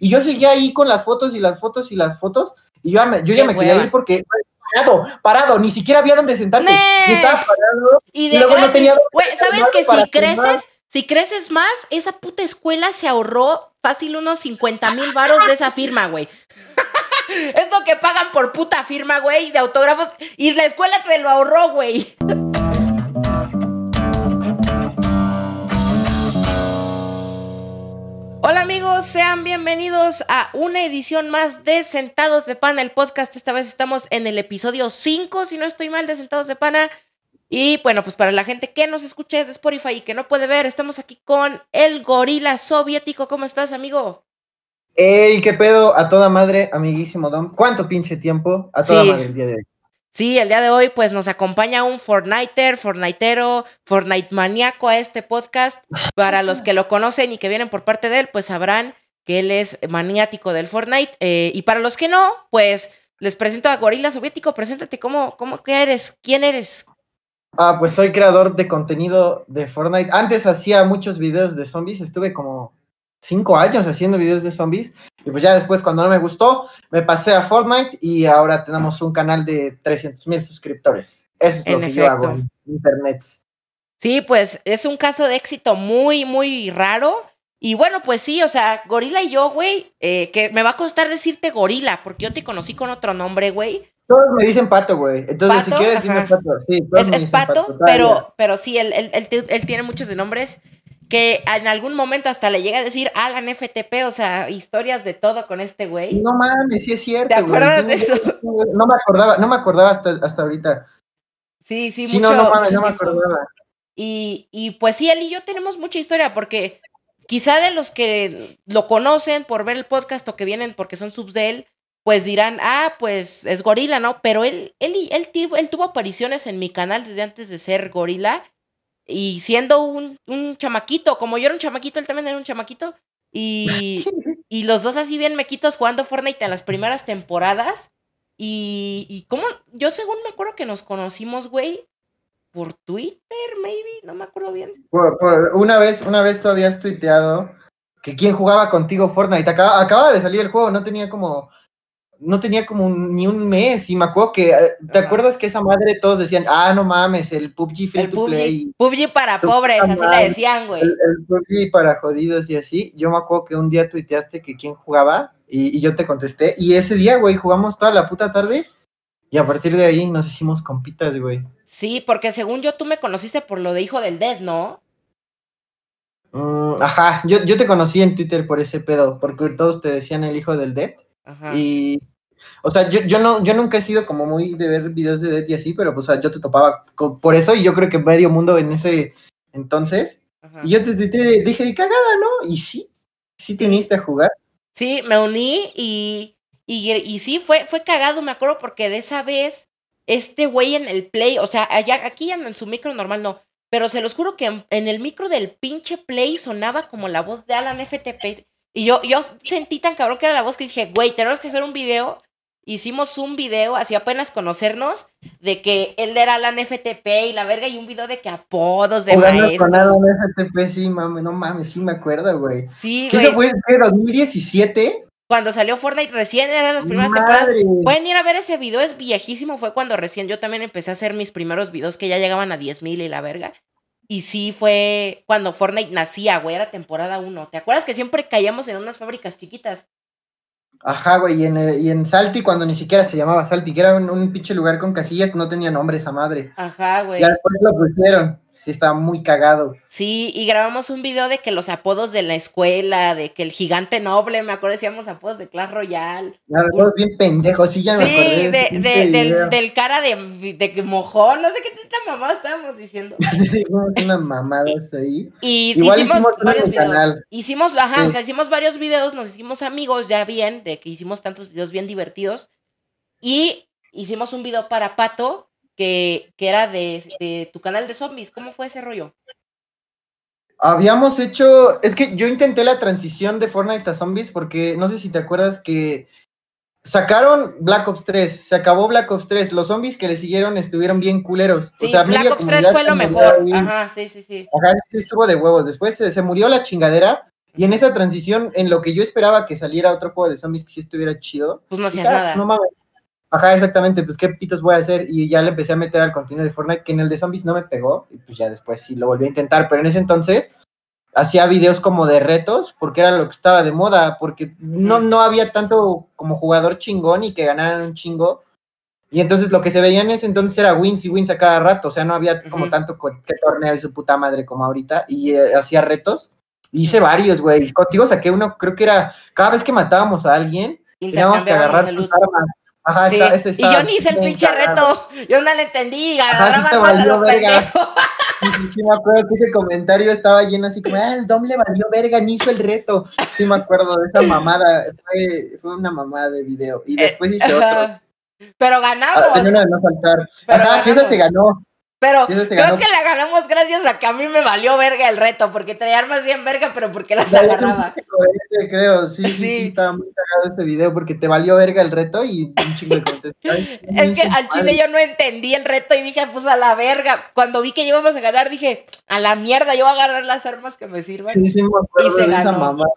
Y yo seguía ahí con las fotos y las fotos y las fotos. Y yo, yo ya me quería ir porque parado, parado, ni siquiera había donde sentarse. Y estaba parado. Y, luego no tenía. Güey, ¿sabes que si creces, si creces más, esa puta escuela se ahorró fácil unos 50 mil varos de esa firma, güey? es lo que pagan por puta firma, güey, de autógrafos. Y la escuela se lo ahorró, güey. Hola amigos, sean bienvenidos a una edición más de Sentados de Pana, el podcast. Esta vez estamos en el episodio 5, si no estoy mal, de Sentados de Pana. Y bueno, pues para la gente que nos escucha desde Spotify y que no puede ver, estamos aquí con el gorila soviético. ¿Cómo estás, amigo? ¡Ey, qué pedo! A toda madre, amiguísimo Dom. ¿Cuánto pinche tiempo? A toda madre el día de hoy. Sí, el día de hoy pues nos acompaña un Fortniter, Fortnitero, Fortnite maníaco a este podcast. Para los que lo conocen y que vienen por parte de él, pues sabrán que él es maniático del Fortnite. Eh, y para los que no, pues les presento a Gorila Soviético. Preséntate, ¿cómo, cómo qué eres? ¿Quién eres? Ah, pues soy creador de contenido de Fortnite. Antes hacía muchos videos de zombies, estuve como cinco años haciendo videos de zombies. Y pues ya después, cuando no me gustó, me pasé a Fortnite y ahora tenemos un canal de 300 mil suscriptores. Eso es lo que yo hago en Internet. Sí, pues es un caso de éxito muy, muy raro. Y bueno, pues sí, o sea, Gorila y yo, güey, eh, que me va a costar decirte Gorila, porque yo te conocí con otro nombre, güey. Todos me dicen pato, güey. Entonces, si quieres, dime pato. Sí, es, pato, pero, pero sí, él, él, él, tiene muchos de nombres que en algún momento hasta le llega a decir Alan FTP, o sea, historias de todo con este güey. No mames, sí es cierto. ¿Te acuerdas de eso? No me acordaba, no me acordaba hasta, hasta ahorita. Sí, sí, sí mucho, no, no mames, no me acordaba. Y, y pues sí, él y yo tenemos mucha historia porque quizá de los que lo conocen por ver el podcast o que vienen porque son subs de él, pues dirán, ah, pues es gorila, ¿no? Pero él, él, él, él, él tuvo apariciones en mi canal desde antes de ser gorila y siendo un, un, chamaquito, como yo era un chamaquito, él también era un chamaquito. Y, y los dos así bien mequitos jugando Fortnite en las primeras temporadas. Y, y como, yo según me acuerdo que nos conocimos, güey, por Twitter, maybe, no me acuerdo bien. una vez, una vez tú habías tuiteado que quién jugaba contigo Fortnite. Acaba, acaba de salir el juego, no tenía como no tenía como ni un mes y me acuerdo que, eh, ¿te acuerdas que esa madre todos decían, ah, no mames, el PUBG free to play? PUBG para pobres, así le decían, güey. El, PUBG para jodidos y así. Yo me acuerdo que un día tuiteaste que quién jugaba y, yo te contesté y ese día, güey, jugamos toda la puta tarde y a partir de ahí nos hicimos compitas, güey. Sí, porque según yo tú me conociste por lo de Hijo del Dead, ¿no? Mm, ajá, yo, yo te conocí en Twitter por ese pedo, porque todos te decían el Hijo del Dead. Ajá. Y o sea, yo, yo, no, yo nunca he sido como muy de ver videos de Dead y así, pero pues o sea, yo te topaba por eso y yo creo que medio mundo en ese entonces. Y yo te, dije, cagada, ¿no? Y sí, sí te uniste a jugar. Sí, me uní y, y, y, sí, fue, fue cagado, me acuerdo, porque de esa vez, este güey en el play, o sea, allá, aquí en, su micro normal no, pero se los juro que en, en, el micro del pinche play sonaba como la voz de Alan FTP. Y yo, yo sentí tan cabrón que era la voz que dije, güey, tenemos que hacer un video hicimos un video, así apenas conocernos, de que él era Alan FTP y la verga, y un video de que apodos de maestros. con Alan FTP, sí, mames, no mames, sí me acuerdo, güey. Sí, güey. ¿Eso fue en 2017? Cuando salió Fortnite recién, eran las primeras temporadas. Pueden ir a ver ese video, es viejísimo, fue cuando recién yo también empecé a hacer mis primeros videos que ya llegaban a 10 mil y la verga. Y sí fue cuando Fortnite nacía, güey, era temporada 1. ¿Te acuerdas que siempre caíamos en unas fábricas chiquitas? Ajá, güey, y en, y en Salty, cuando ni siquiera se llamaba Salty, que era un, un pinche lugar con casillas, no tenía nombre esa madre. Ajá, güey. Ya después lo pusieron. Sí, estaba muy cagado. Sí, y grabamos un video de que los apodos de la escuela, de que el gigante noble, me acuerdo, decíamos apodos de Clash Royale. Claro, bien pendejos, sí, ya me sí, de, de, del, cara de, de, mojón, no sé qué tanta mamá estábamos diciendo. hicimos unas mamadas ahí. Y Igual hicimos, varios videos. Hicimos, ajá, o sea, hicimos varios videos, nos hicimos amigos ya bien, de que hicimos tantos videos bien divertidos. Y hicimos un video para Pato, que, era de, tu canal de zombies. ¿Cómo fue ese rollo? Habíamos hecho, es que yo intenté la transición de Fortnite a zombies porque no sé si te acuerdas que sacaron Black Ops 3, se acabó Black Ops 3, los zombies que le siguieron estuvieron bien culeros. Sí, Black Ops 3 fue lo mejor. Ajá, sí, sí, sí. Ajá, sí estuvo de huevos. Después se, murió la chingadera Y en esa transición, en lo que yo esperaba que saliera otro juego de zombies que sí estuviera chido. Pues no hacías nada. No mames. Ajá, exactamente, pues qué pitos voy a hacer. Y ya le empecé a meter al contenido de Fortnite, que en el de zombies no me pegó. Y pues ya después sí lo volví a intentar. Pero en ese entonces hacía videos como de retos, porque era lo que estaba de moda, porque no, no había tanto como jugador chingón y que ganaran un chingo. Y entonces lo que se veía en ese entonces era wins y wins a cada rato, o sea, no había como tanto que torneo y su puta madre como ahorita, y eh, hacía retos. Hice varios, güey. Contigo saqué uno, creo que era cada vez que matábamos a alguien, teníamos que agarrar sus armas. Ajá, ese está, y yo ni hice el pinche reto, yo no le entendí, agarraba Ajá, sí verga. Sí, me acuerdo que ese comentario estaba lleno así como, ah, el Dom le valió verga, ni hizo el reto. Sí me acuerdo de esa mamada, fue, fue una mamada de video. Y eh, después hice otro. Pero ganamos. Ah. Ajá, sí, esa se ganó. Pero creo que la ganamos gracias a que a mí me valió verga el reto, porque traía armas bien verga, pero porque las agarraba. creo, sí, sí, sí, estaba muy cagado ese video, porque te valió verga el reto y un chingo de Es que al chile yo no entendí el reto y dije, pues a la verga. Cuando vi que íbamos a ganar, dije, a la mierda, yo voy a agarrar las armas que me sirvan. Sí, sí, me acuerdo y se de ganó. esa mamada.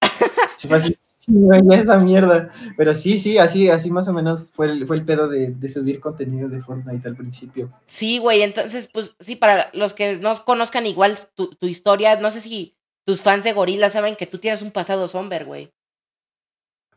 Sí, fue así esa mierda. Pero sí, sí, así, así más o menos fue el, fue el pedo de, subir contenido de Fortnite al principio. Sí, güey, entonces, pues sí, para los que no conozcan igual tu, historia, no sé si tus fans de Gorila saben que tú tienes un pasado somber, güey.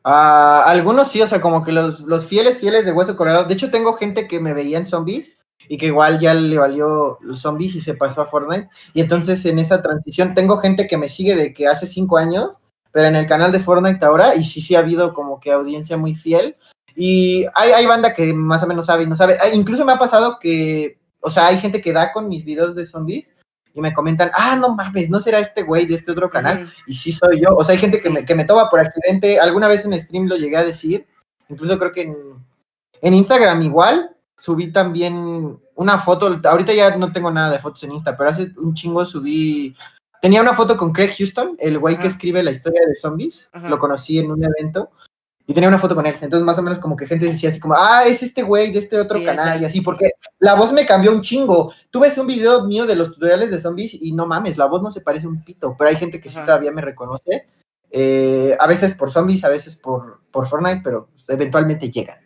Ah, algunos sí, o sea, como que los, los fieles, fieles de Hueso Colorado. De hecho, tengo gente que me veía en zombies y que igual ya le valió los zombies y se pasó a Fortnite. Y entonces en esa transición tengo gente que me sigue de que hace cinco años pero en el canal de Fortnite ahora, y sí, sí ha habido como que audiencia muy fiel. Y hay, hay banda que más o menos sabe y no sabe. Ah, incluso me ha pasado que, o sea, hay gente que da con mis videos de zombies y me comentan, ah, no mames, no será este güey de este otro canal. Y sí soy yo. O sea, hay gente que me, que me toma por accidente. Alguna vez en stream lo llegué a decir. Incluso creo que en, en Instagram igual subí también una foto. Ahorita ya no tengo nada de fotos en Insta, pero hace un chingo subí Tenía una foto con Craig Houston, el güey que escribe la historia de zombies. Lo conocí en un evento. Y tenía una foto con él. Entonces, más o menos como que gente decía así como, ah, es este güey de este otro canal y así, porque la voz me cambió un chingo. Tú ves un video mío de los tutoriales de zombies y no mames, la voz no se parece un pito, pero hay gente que sí todavía me reconoce. Eh, a veces por zombies, a veces por, por Fortnite, pero eventualmente llegan.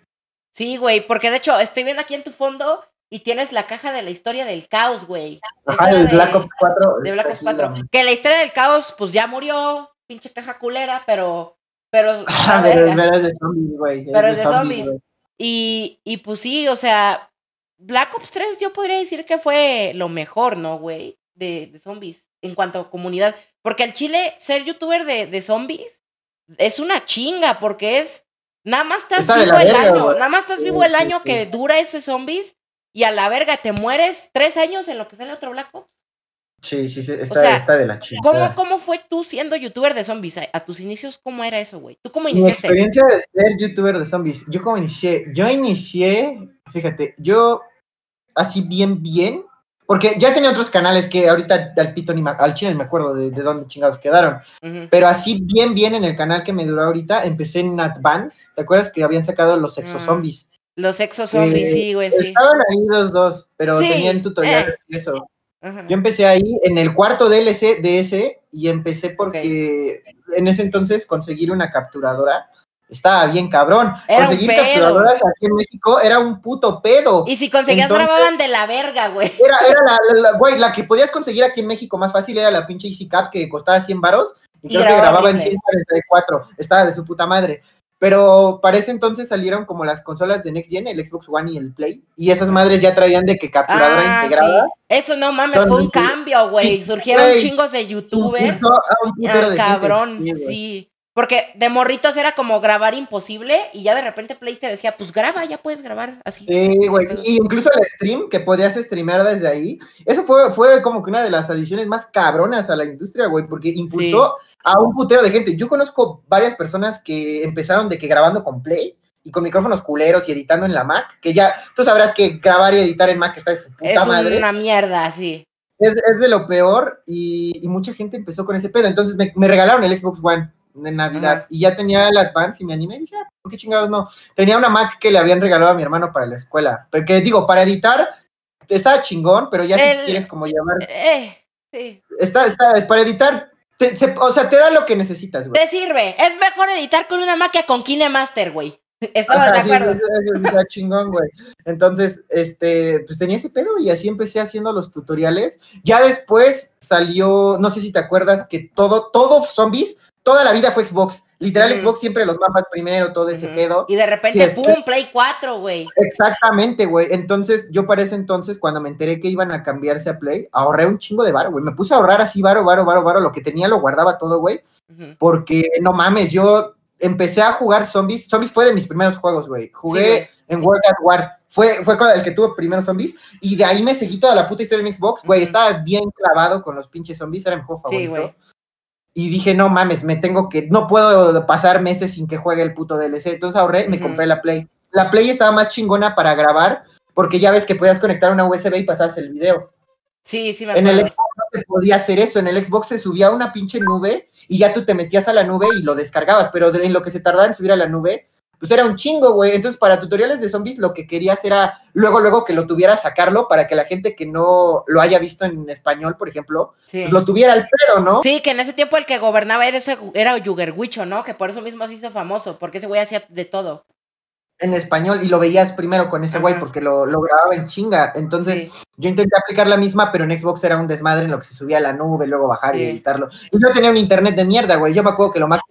Sí, güey, porque de hecho estoy viendo aquí en tu fondo y tienes la caja de la historia del caos, güey. Ajá, el Black Ops 4. De Black Ops 4. Que la historia del caos, pues ya murió, pinche caja culera, pero. Pero, pero, es de zombies, güey. Pero es de zombies. Y, y pues sí, o sea, Black Ops 3 yo podría decir que fue lo mejor, ¿no, güey? De, de zombies, en cuanto a comunidad. Porque al chile, ser youtuber de, de zombies es una chinga, porque es. Nada más estás vivo el año, nada más estás vivo el año que dura ese zombies y a la verga te mueres tres años en lo que sale otro Black Ops. Sí, sí, sí está, de la chica. ¿cómo, ¿Cómo fue tú siendo youtuber de zombies? A, tus inicios, ¿cómo era eso, güey? ¿Tú cómo iniciaste? Mi experiencia de ser youtuber de zombies. Yo cómo inicié, yo inicié, fíjate, yo así bien, bien, porque ya tenía otros canales que ahorita al pito ni al chile me acuerdo de, dónde chingados quedaron. Pero así bien, bien en el canal que me duró ahorita, empecé en Advance. ¿Te acuerdas que habían sacado los sexo ah. zombies? Los exos zombies, sí, güey, sí. Estaban ahí los dos, pero tenían tutoriales y eso. Yo empecé ahí en el cuarto DLC de ese y empecé porque en ese entonces conseguir una capturadora estaba bien cabrón. conseguir capturadoras aquí en México era un puto pedo. Y si conseguías grababan de la verga, güey. Era, era la, güey, la que podías conseguir aquí en México más fácil era la pinche Easy Cap que costaba 100 varos y, creo que grababa en 144. Estaba de su puta madre. Pero para ese entonces salieron como las consolas de Next Gen, el Xbox One y el Play. Y esas madres ya traían de que capturadora ah, integrada. Eso no mames, fue un cambio, güey. Surgieron chingos de youtubers. Ah, cabrón, sí. Porque de morritos era como grabar imposible y ya de repente Play te decía, pues graba, ya puedes grabar así. Sí, güey. Y incluso el stream, que podías streamear desde ahí. Eso fue, fue como que una de las adiciones más cabronas a la industria, güey, porque impulsó a un putero de gente. Yo conozco varias personas que empezaron de que grabando con Play y con micrófonos culeros y editando en la Mac, que ya tú sabrás que grabar y editar en Mac está de su puta madre. Es una mierda, sí. Es, de lo peor y, mucha gente empezó con ese pedo. Entonces me, me regalaron el Xbox One de Navidad y ya tenía el Advance y me animé y dije, ah, ¿por qué chingados no? Tenía una Mac que le habían regalado a mi hermano para la escuela, porque digo, para editar estaba chingón, pero ya si quieres como llamar... Eh, sí. Está, está, para editar o sea, te da lo que necesitas, güey. Te sirve. Es mejor editar con una máquina con KineMaster, güey. Estaba de acuerdo. Sí, chingón, güey. Entonces, este, pues tenía ese pedo y así empecé haciendo los tutoriales. Ya después salió, no sé si te acuerdas, que todo, todo zombies, toda la vida fue Xbox. Literal, Xbox siempre los mapas primero, todo ese pedo. Y de repente, ¡pum! Play 4, güey. Exactamente, güey. Entonces, yo para ese entonces, cuando me enteré que iban a cambiarse a Play, ahorré un chingo de varo, güey. Me puse a ahorrar así, varo, varo, varo, varo. Lo que tenía lo guardaba todo, güey. Porque, no mames, yo empecé a jugar Zombies. Zombies fue de mis primeros juegos, güey. Jugué en World at War. Fue, fue el que tuvo primero Zombies. Y de ahí me seguí toda la puta historia en Xbox. Güey, estaba bien clavado con los pinches zombies. Era mi juego favorito. Y dije, no mames, me tengo que. No puedo pasar meses sin que juegue el puto DLC. Entonces ahorré y me compré la Play. La Play estaba más chingona para grabar. Porque ya ves que podías conectar una USB y pasabas el video. Sí, sí, me En el Xbox no se podía hacer eso. En el Xbox se subía una pinche nube y ya tú te metías a la nube y lo descargabas. Pero en lo que se tardaba en subir a la nube, pues era un chingo, güey. Entonces, para tutoriales de zombies, lo que querías era luego, luego que lo tuviera sacarlo para que la gente que no lo haya visto en español, por ejemplo, pues lo tuviera al pedo, ¿no? Sí, que en ese tiempo el que gobernaba era, ese, era Yugerwicho, ¿no? Que por eso mismo se hizo famoso, porque ese güey hacía de todo en español y lo veías primero con ese güey porque lo, lo, grababa en chinga. Entonces yo intenté aplicar la misma, pero en Xbox era un desmadre en lo que se subía a la nube, luego bajar y editarlo. Y yo tenía un internet de mierda, güey. Yo me acuerdo que lo más...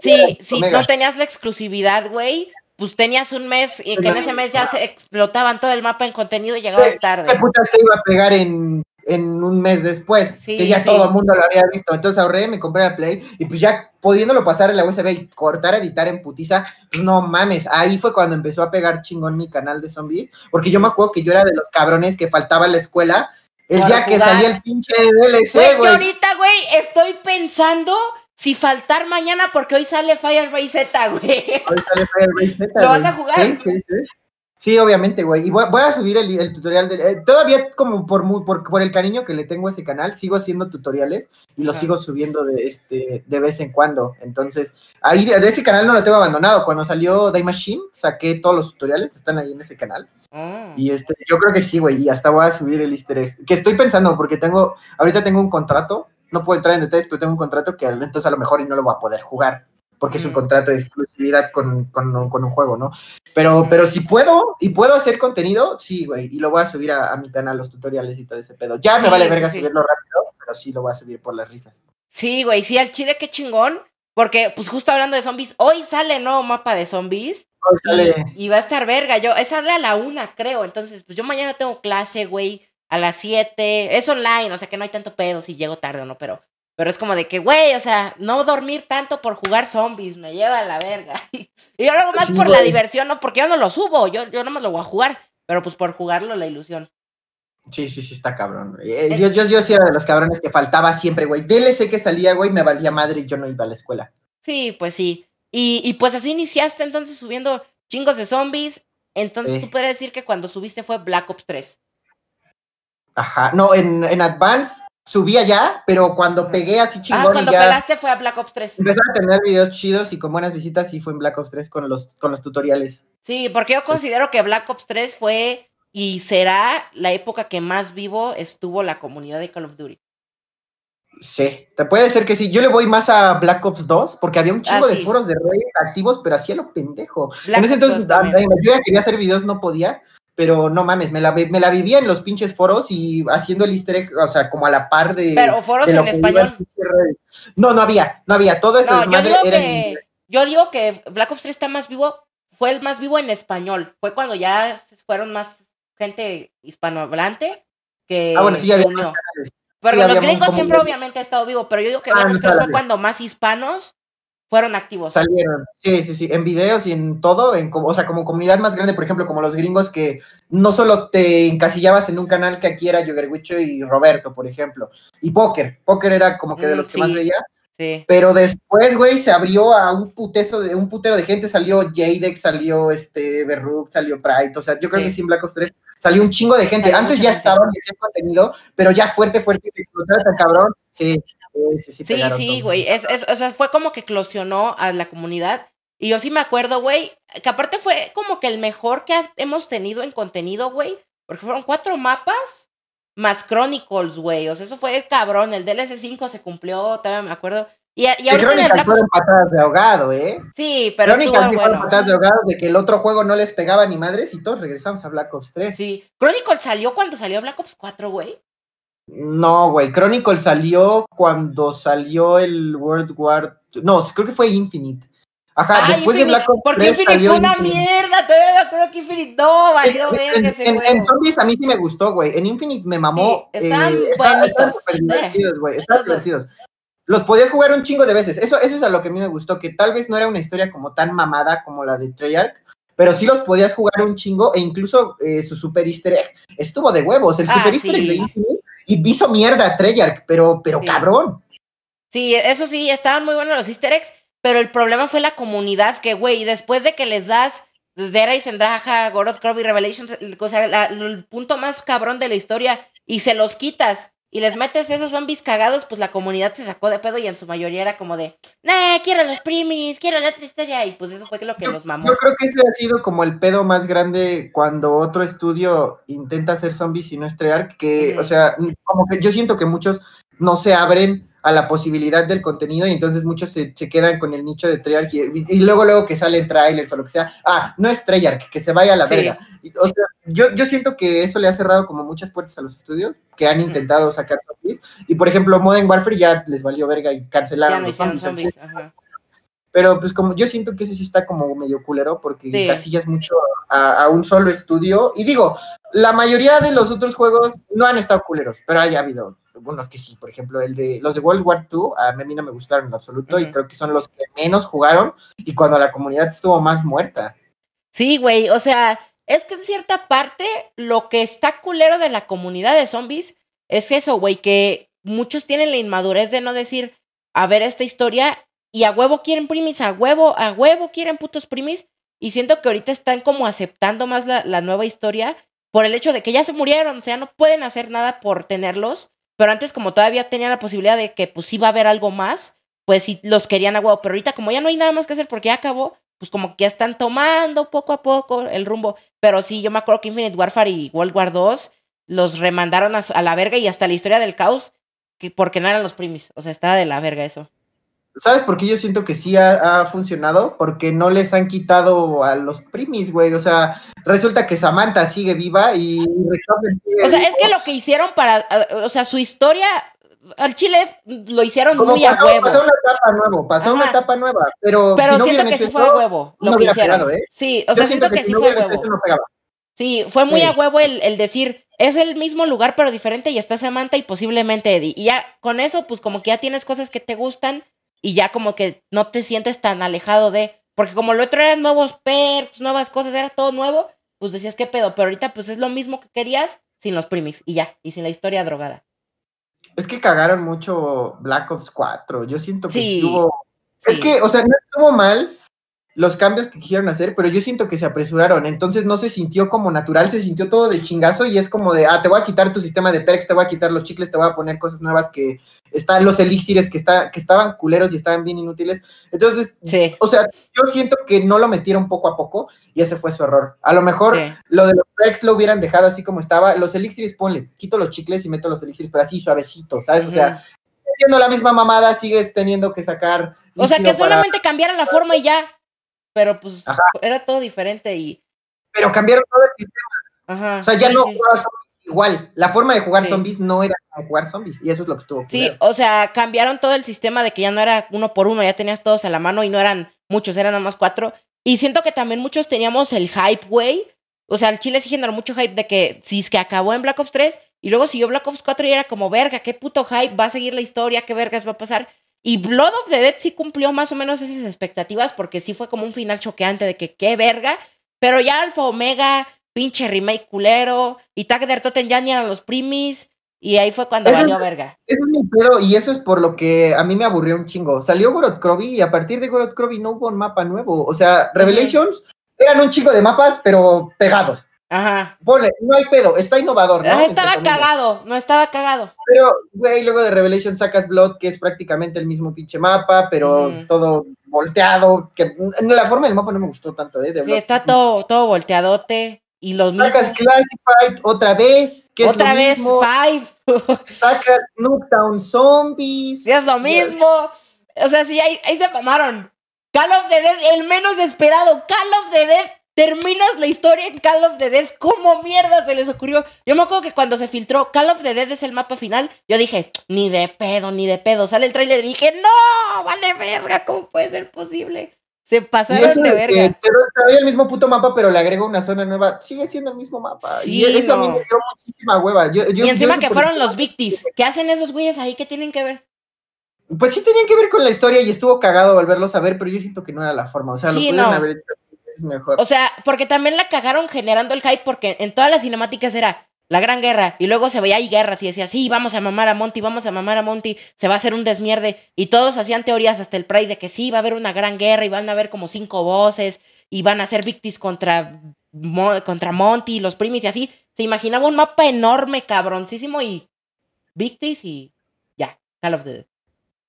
Sí, si no tenías la exclusividad, güey, pues tenías un mes y que en ese mes ya se explotaban todo el mapa en contenido y llegabas tarde. ¿Qué putas te iba a pegar en en un mes después, que ya todo el mundo lo había visto. Entonces ahorré, me compré la Play y pues ya pudiéndolo pasar en la USB y cortar, editar en putiza, pues no mames, ahí fue cuando empezó a pegar chingón mi canal de zombies, porque yo me acuerdo que yo era de los cabrones que faltaba a la escuela. El día que salía el pinche DLC, güey. ahorita, güey, estoy pensando si faltar mañana porque hoy sale Fire Ray Z, güey. Hoy sale Fire Ray Z. ¿Lo vas a jugar? Sí, sí, sí. Sí, obviamente, güey. Y voy, a subir el, tutorial. De, eh, todavía, como por, por, por, el cariño que le tengo a ese canal, sigo haciendo tutoriales y los sigo subiendo de, este, de vez en cuando. Entonces, ahí de ese canal no lo tengo abandonado. Cuando salió Die Machine, saqué todos los tutoriales, están ahí en ese canal. Ah. Y este, yo creo que sí, güey. Y hasta voy a subir el easter egg. Que estoy pensando, porque tengo, ahorita tengo un contrato. No puedo entrar en detalles, pero tengo un contrato que entonces a lo mejor y no lo voy a poder jugar porque es un contrato de exclusividad con, un juego, ¿no? Pero, pero si puedo y puedo hacer contenido, sí, güey, y lo voy a subir a, mi canal, los tutoriales y todo ese pedo. Ya me vale verga subirlo rápido, pero sí lo voy a subir por las risas. Sí, güey, sí, al chile qué chingón, porque pues justo hablando de zombies, hoy sale nuevo mapa de zombies. Hoy sale. Y, va a estar verga, yo, esa sale a la una, creo, entonces, pues yo mañana tengo clase, güey, a las siete, es online, o sea que no hay tanto pedo si llego tarde o no, pero pero es como de que, güey, o sea, no dormir tanto por jugar zombies, me lleva a la verga. Y yo lo hago más por la diversión, ¿no? Porque yo no lo subo, yo, yo no me lo voy a jugar, pero pues por jugarlo la ilusión. Sí, sí, sí, está cabrón. Eh, yo, yo, yo sí era de los cabrones que faltaba siempre, güey. DLC que salía, güey, me valía madre y yo no iba a la escuela. Sí, pues sí. Y, y pues así iniciaste entonces subiendo chingos de zombies. Entonces tú puedes decir que cuando subiste fue Black Ops 3. Ajá, no, en, en Advance subía ya, pero cuando pegué así chingón. Ah, cuando pegaste fue a Black Ops 3. Empecé a tener videos chidos y con buenas visitas y fue en Black Ops 3 con los, con los tutoriales. Sí, porque yo considero que Black Ops 3 fue y será la época que más vivo estuvo la comunidad de Call of Duty. Sí, te puede ser que sí. Yo le voy más a Black Ops 2 porque había un chingo ah, de foros de Reddit activos, pero hacía lo pendejo. en ese entonces yo ya quería hacer videos, no podía pero no mames, me la, me la vivía en los pinches foros y haciendo el easter egg, o sea, como a la par de... Pero foros en español. No, no había, no había, todo eso no, yo digo que, Yo digo que Black Ops 3 está más vivo, fue el más vivo en español, fue cuando ya fueron más gente hispanohablante que ah, bueno, sí, ya había Pero los gringos siempre obviamente ha estado vivo, pero yo digo que ah, Black Ops 3 fue cuando más hispanos fueron activos. Salieron, sí, sí, sí, en videos y en todo, en, o sea, como comunidad más grande, por ejemplo, como los gringos que no solo te encasillabas en un canal que aquí era Yogerwicho y Roberto, por ejemplo, y Poker, Poker era como que de mm, los que más veía, sí. pero después, güey, se abrió a un putezo de, un putero de gente, salió Jadex, salió este Berruk, salió Pride, o sea, yo creo que sí. En Black Ops 3 salió un chingo de gente, antes ya estaban haciendo contenido, pero ya fuerte, fuerte, que tan cabrón, sí, Sí, sí, güey. Es, o sea, fue como que eclosionó a la comunidad. Y yo sí me acuerdo, güey, que aparte fue como que el mejor que hemos tenido en contenido, güey. Porque fueron cuatro mapas más Chronicles, güey. O sea, eso fue cabrón. El DLC 5 se cumplió, todavía me acuerdo. Y, y ahorita en el Black fueron patadas de ahogado, ¿eh? Sí, pero Chronicles estuvo bueno. patadas de ahogado de que el otro juego no les pegaba ni madres y todos regresamos a Black Ops 3. Sí. Chronicles salió cuando salió Black Ops 4, güey. No, güey. Chronicle salió cuando salió el World War. No, creo que fue Infinite. Ajá, después de Black Ops Porque Infinite fue una mierda, todavía me acuerdo que Infinite no, valió ver que se en, en, Zombies a mí sí me gustó, güey. En Infinite me mamó. Sí, están eh, están súper divertidos, güey. Están divertidos. Los podías jugar un chingo de veces. Eso, eso es a lo que a mí me gustó, que tal vez no era una historia como tan mamada como la de Treyarch, pero sí los podías jugar un chingo e incluso eh, su super easter egg estuvo de huevos. El ah, super easter egg de Infinite y hizo mierda a Treyarch, pero, pero cabrón. Sí, eso sí, estaban muy buenos los easter eggs, pero el problema fue la comunidad que, güey, después de que les das Dera y Sendraja, Goroth, Croby, Revelations, o sea, el punto más cabrón de la historia, y se los quitas y les metes esos zombies cagados, pues la comunidad se sacó de pedo y en su mayoría era como de, nah, quiero los primis, quiero la otra historia, y pues eso fue lo que los mamó. Yo creo que ese ha sido como el pedo más grande cuando otro estudio intenta hacer zombies y no estrear, que, o sea, como que yo siento que muchos no se abren a la posibilidad del contenido y entonces muchos se, quedan con el nicho de Treyarch y, luego luego que salen trailers o lo que sea, ah, no es Treyarch, que se vaya a la verga. o sea, yo, yo siento que eso le ha cerrado como muchas puertas a los estudios que han intentado sacar zombies y por ejemplo Modern Warfare ya les valió verga y cancelaron los zombies. Pero pues como yo siento que ese sí está como medio culero porque sí. casillas mucho a, a, un solo estudio. Y digo, la mayoría de los otros juegos no han estado culeros, pero haya habido es que sí, por ejemplo, el de los de World War II, a mí no me gustaron en absoluto y creo que son los que menos jugaron y cuando la comunidad estuvo más muerta. Sí, güey, o sea, es que en cierta parte lo que está culero de la comunidad de zombies es eso, güey, que muchos tienen la inmadurez de no decir, a ver esta historia y a huevo quieren primis, a huevo, a huevo quieren putos primis y siento que ahorita están como aceptando más la, la nueva historia por el hecho de que ya se murieron, o sea, no pueden hacer nada por tenerlos pero antes, como todavía tenía la posibilidad de que pues iba a haber algo más, pues sí los querían a huevo. Pero ahorita, como ya no hay nada más que hacer porque ya acabó, pues como que ya están tomando poco a poco el rumbo. Pero sí, yo me acuerdo que Infinite Warfare y World War 2 los remandaron a, la verga y hasta la historia del caos, que porque no eran los primis. O sea, estaba de la verga eso. ¿Sabes por qué yo siento que sí ha, funcionado? Porque no les han quitado a los primis, güey. O sea, resulta que Samantha sigue viva y O sea, es que lo que hicieron para, o sea, su historia al Chile lo hicieron muy a huevo. Pasó una etapa nueva, pasó una etapa nueva, pero Pero siento que sí fue a huevo lo que hicieron. ¿eh? Sí, o sea, siento, que, sí fue a huevo. sí, fue muy a huevo el, el decir, es el mismo lugar pero diferente y está Samantha y posiblemente Eddie. Y ya con eso, pues como que ya tienes cosas que te gustan y ya como que no te sientes tan alejado de, porque como lo otro eran nuevos perks, nuevas cosas, era todo nuevo, pues decías qué pedo, pero ahorita pues es lo mismo que querías sin los primis y ya, y sin la historia drogada. Es que cagaron mucho Black Ops 4, yo siento que estuvo... Es que, o sea, no estuvo mal, los cambios que quisieron hacer, pero yo siento que se apresuraron, entonces no se sintió como natural, se sintió todo de chingazo y es como de, ah, te voy a quitar tu sistema de perks, te voy a quitar los chicles, te voy a poner cosas nuevas que están los elixires que, está, que estaban culeros y estaban bien inútiles. Entonces, o sea, yo siento que no lo metieron poco a poco y ese fue su error. A lo mejor lo de los perks lo hubieran dejado así como estaba, los elixires ponle, quito los chicles y meto los elixires, pero así suavecito, ¿sabes? O sea, haciendo la misma mamada, sigues teniendo que sacar... O sea, que solamente cambiara la forma y ya pero pues era todo diferente y... Pero cambiaron todo el sistema. Ajá, o sea, ya no jugaba zombies igual. La forma de jugar zombies no era como jugar zombies y eso es lo que estuvo. Sí, o sea, cambiaron todo el sistema de que ya no era uno por uno, ya tenías todos a la mano y no eran muchos, eran nada más cuatro. Y siento que también muchos teníamos el hype, güey. O sea, el Chile sí generó mucho hype de que si es que acabó en Black Ops 3 y luego siguió Black Ops 4 y era como, verga, qué puto hype, va a seguir la historia, qué vergas va a pasar. Y Blood of the Dead sí cumplió más o menos esas expectativas porque sí fue como un final choqueante de que qué verga. Pero ya Alfa Omega, pinche remake culero, y Tag de Totem ya ni eran los primis. Y ahí fue cuando valió verga. Eso es mi pedo, y eso es por lo que a mí me aburrió un chingo. Salió Gorod Krovi y a partir de Gorod Krovi no hubo un mapa nuevo. O sea, Revelations eran un chingo de mapas, pero pegados. Ajá. Ponle, no hay pedo, está innovador, ¿no? estaba cagado, no estaba cagado. Pero, güey, luego de Revelation sacas Blood, que es prácticamente el mismo pinche mapa, pero todo volteado. Que la forma del mapa no me gustó tanto, ¿eh? sí, está todo, todo volteadote. y los mismos. Sacas Classified otra vez. Que otra vez, Five. Sacas Nuketown Zombies. Es lo mismo. O sea, sí, ahí, ahí se mamaron. Call of the Dead, el menos esperado. Call of the Dead terminas la historia en Call of the Dead. ¿Cómo mierda se les ocurrió? Yo me acuerdo que cuando se filtró Call of the Dead es el mapa final, yo dije, ni de pedo, ni de pedo. Sale el tráiler y dije, no, vale verga, ¿cómo puede ser posible? Se pasaron de verga. pero todavía el mismo puto mapa, pero le agrego una zona nueva. Sigue siendo el mismo mapa. y eso a mí me dio muchísima hueva. y encima que fueron los Victis. ¿Qué hacen esos güeyes ahí? ¿Qué tienen que ver? Pues sí tenían que ver con la historia y estuvo cagado volverlos a ver, pero yo siento que no era la forma. O sea, lo pudieron haber hecho mejor. O sea, porque también la cagaron generando el hype porque en todas las cinemáticas era la gran guerra y luego se veía ahí guerras y decía, sí, vamos a mamar a Monty, vamos a mamar a Monty, se va a hacer un desmierde y todos hacían teorías hasta el Pride de que sí, va a haber una gran guerra y van a haber como cinco voces y van a ser Victis contra, contra Monty, los primis y así. Se imaginaba un mapa enorme, cabroncísimo y Victis y ya, Call of the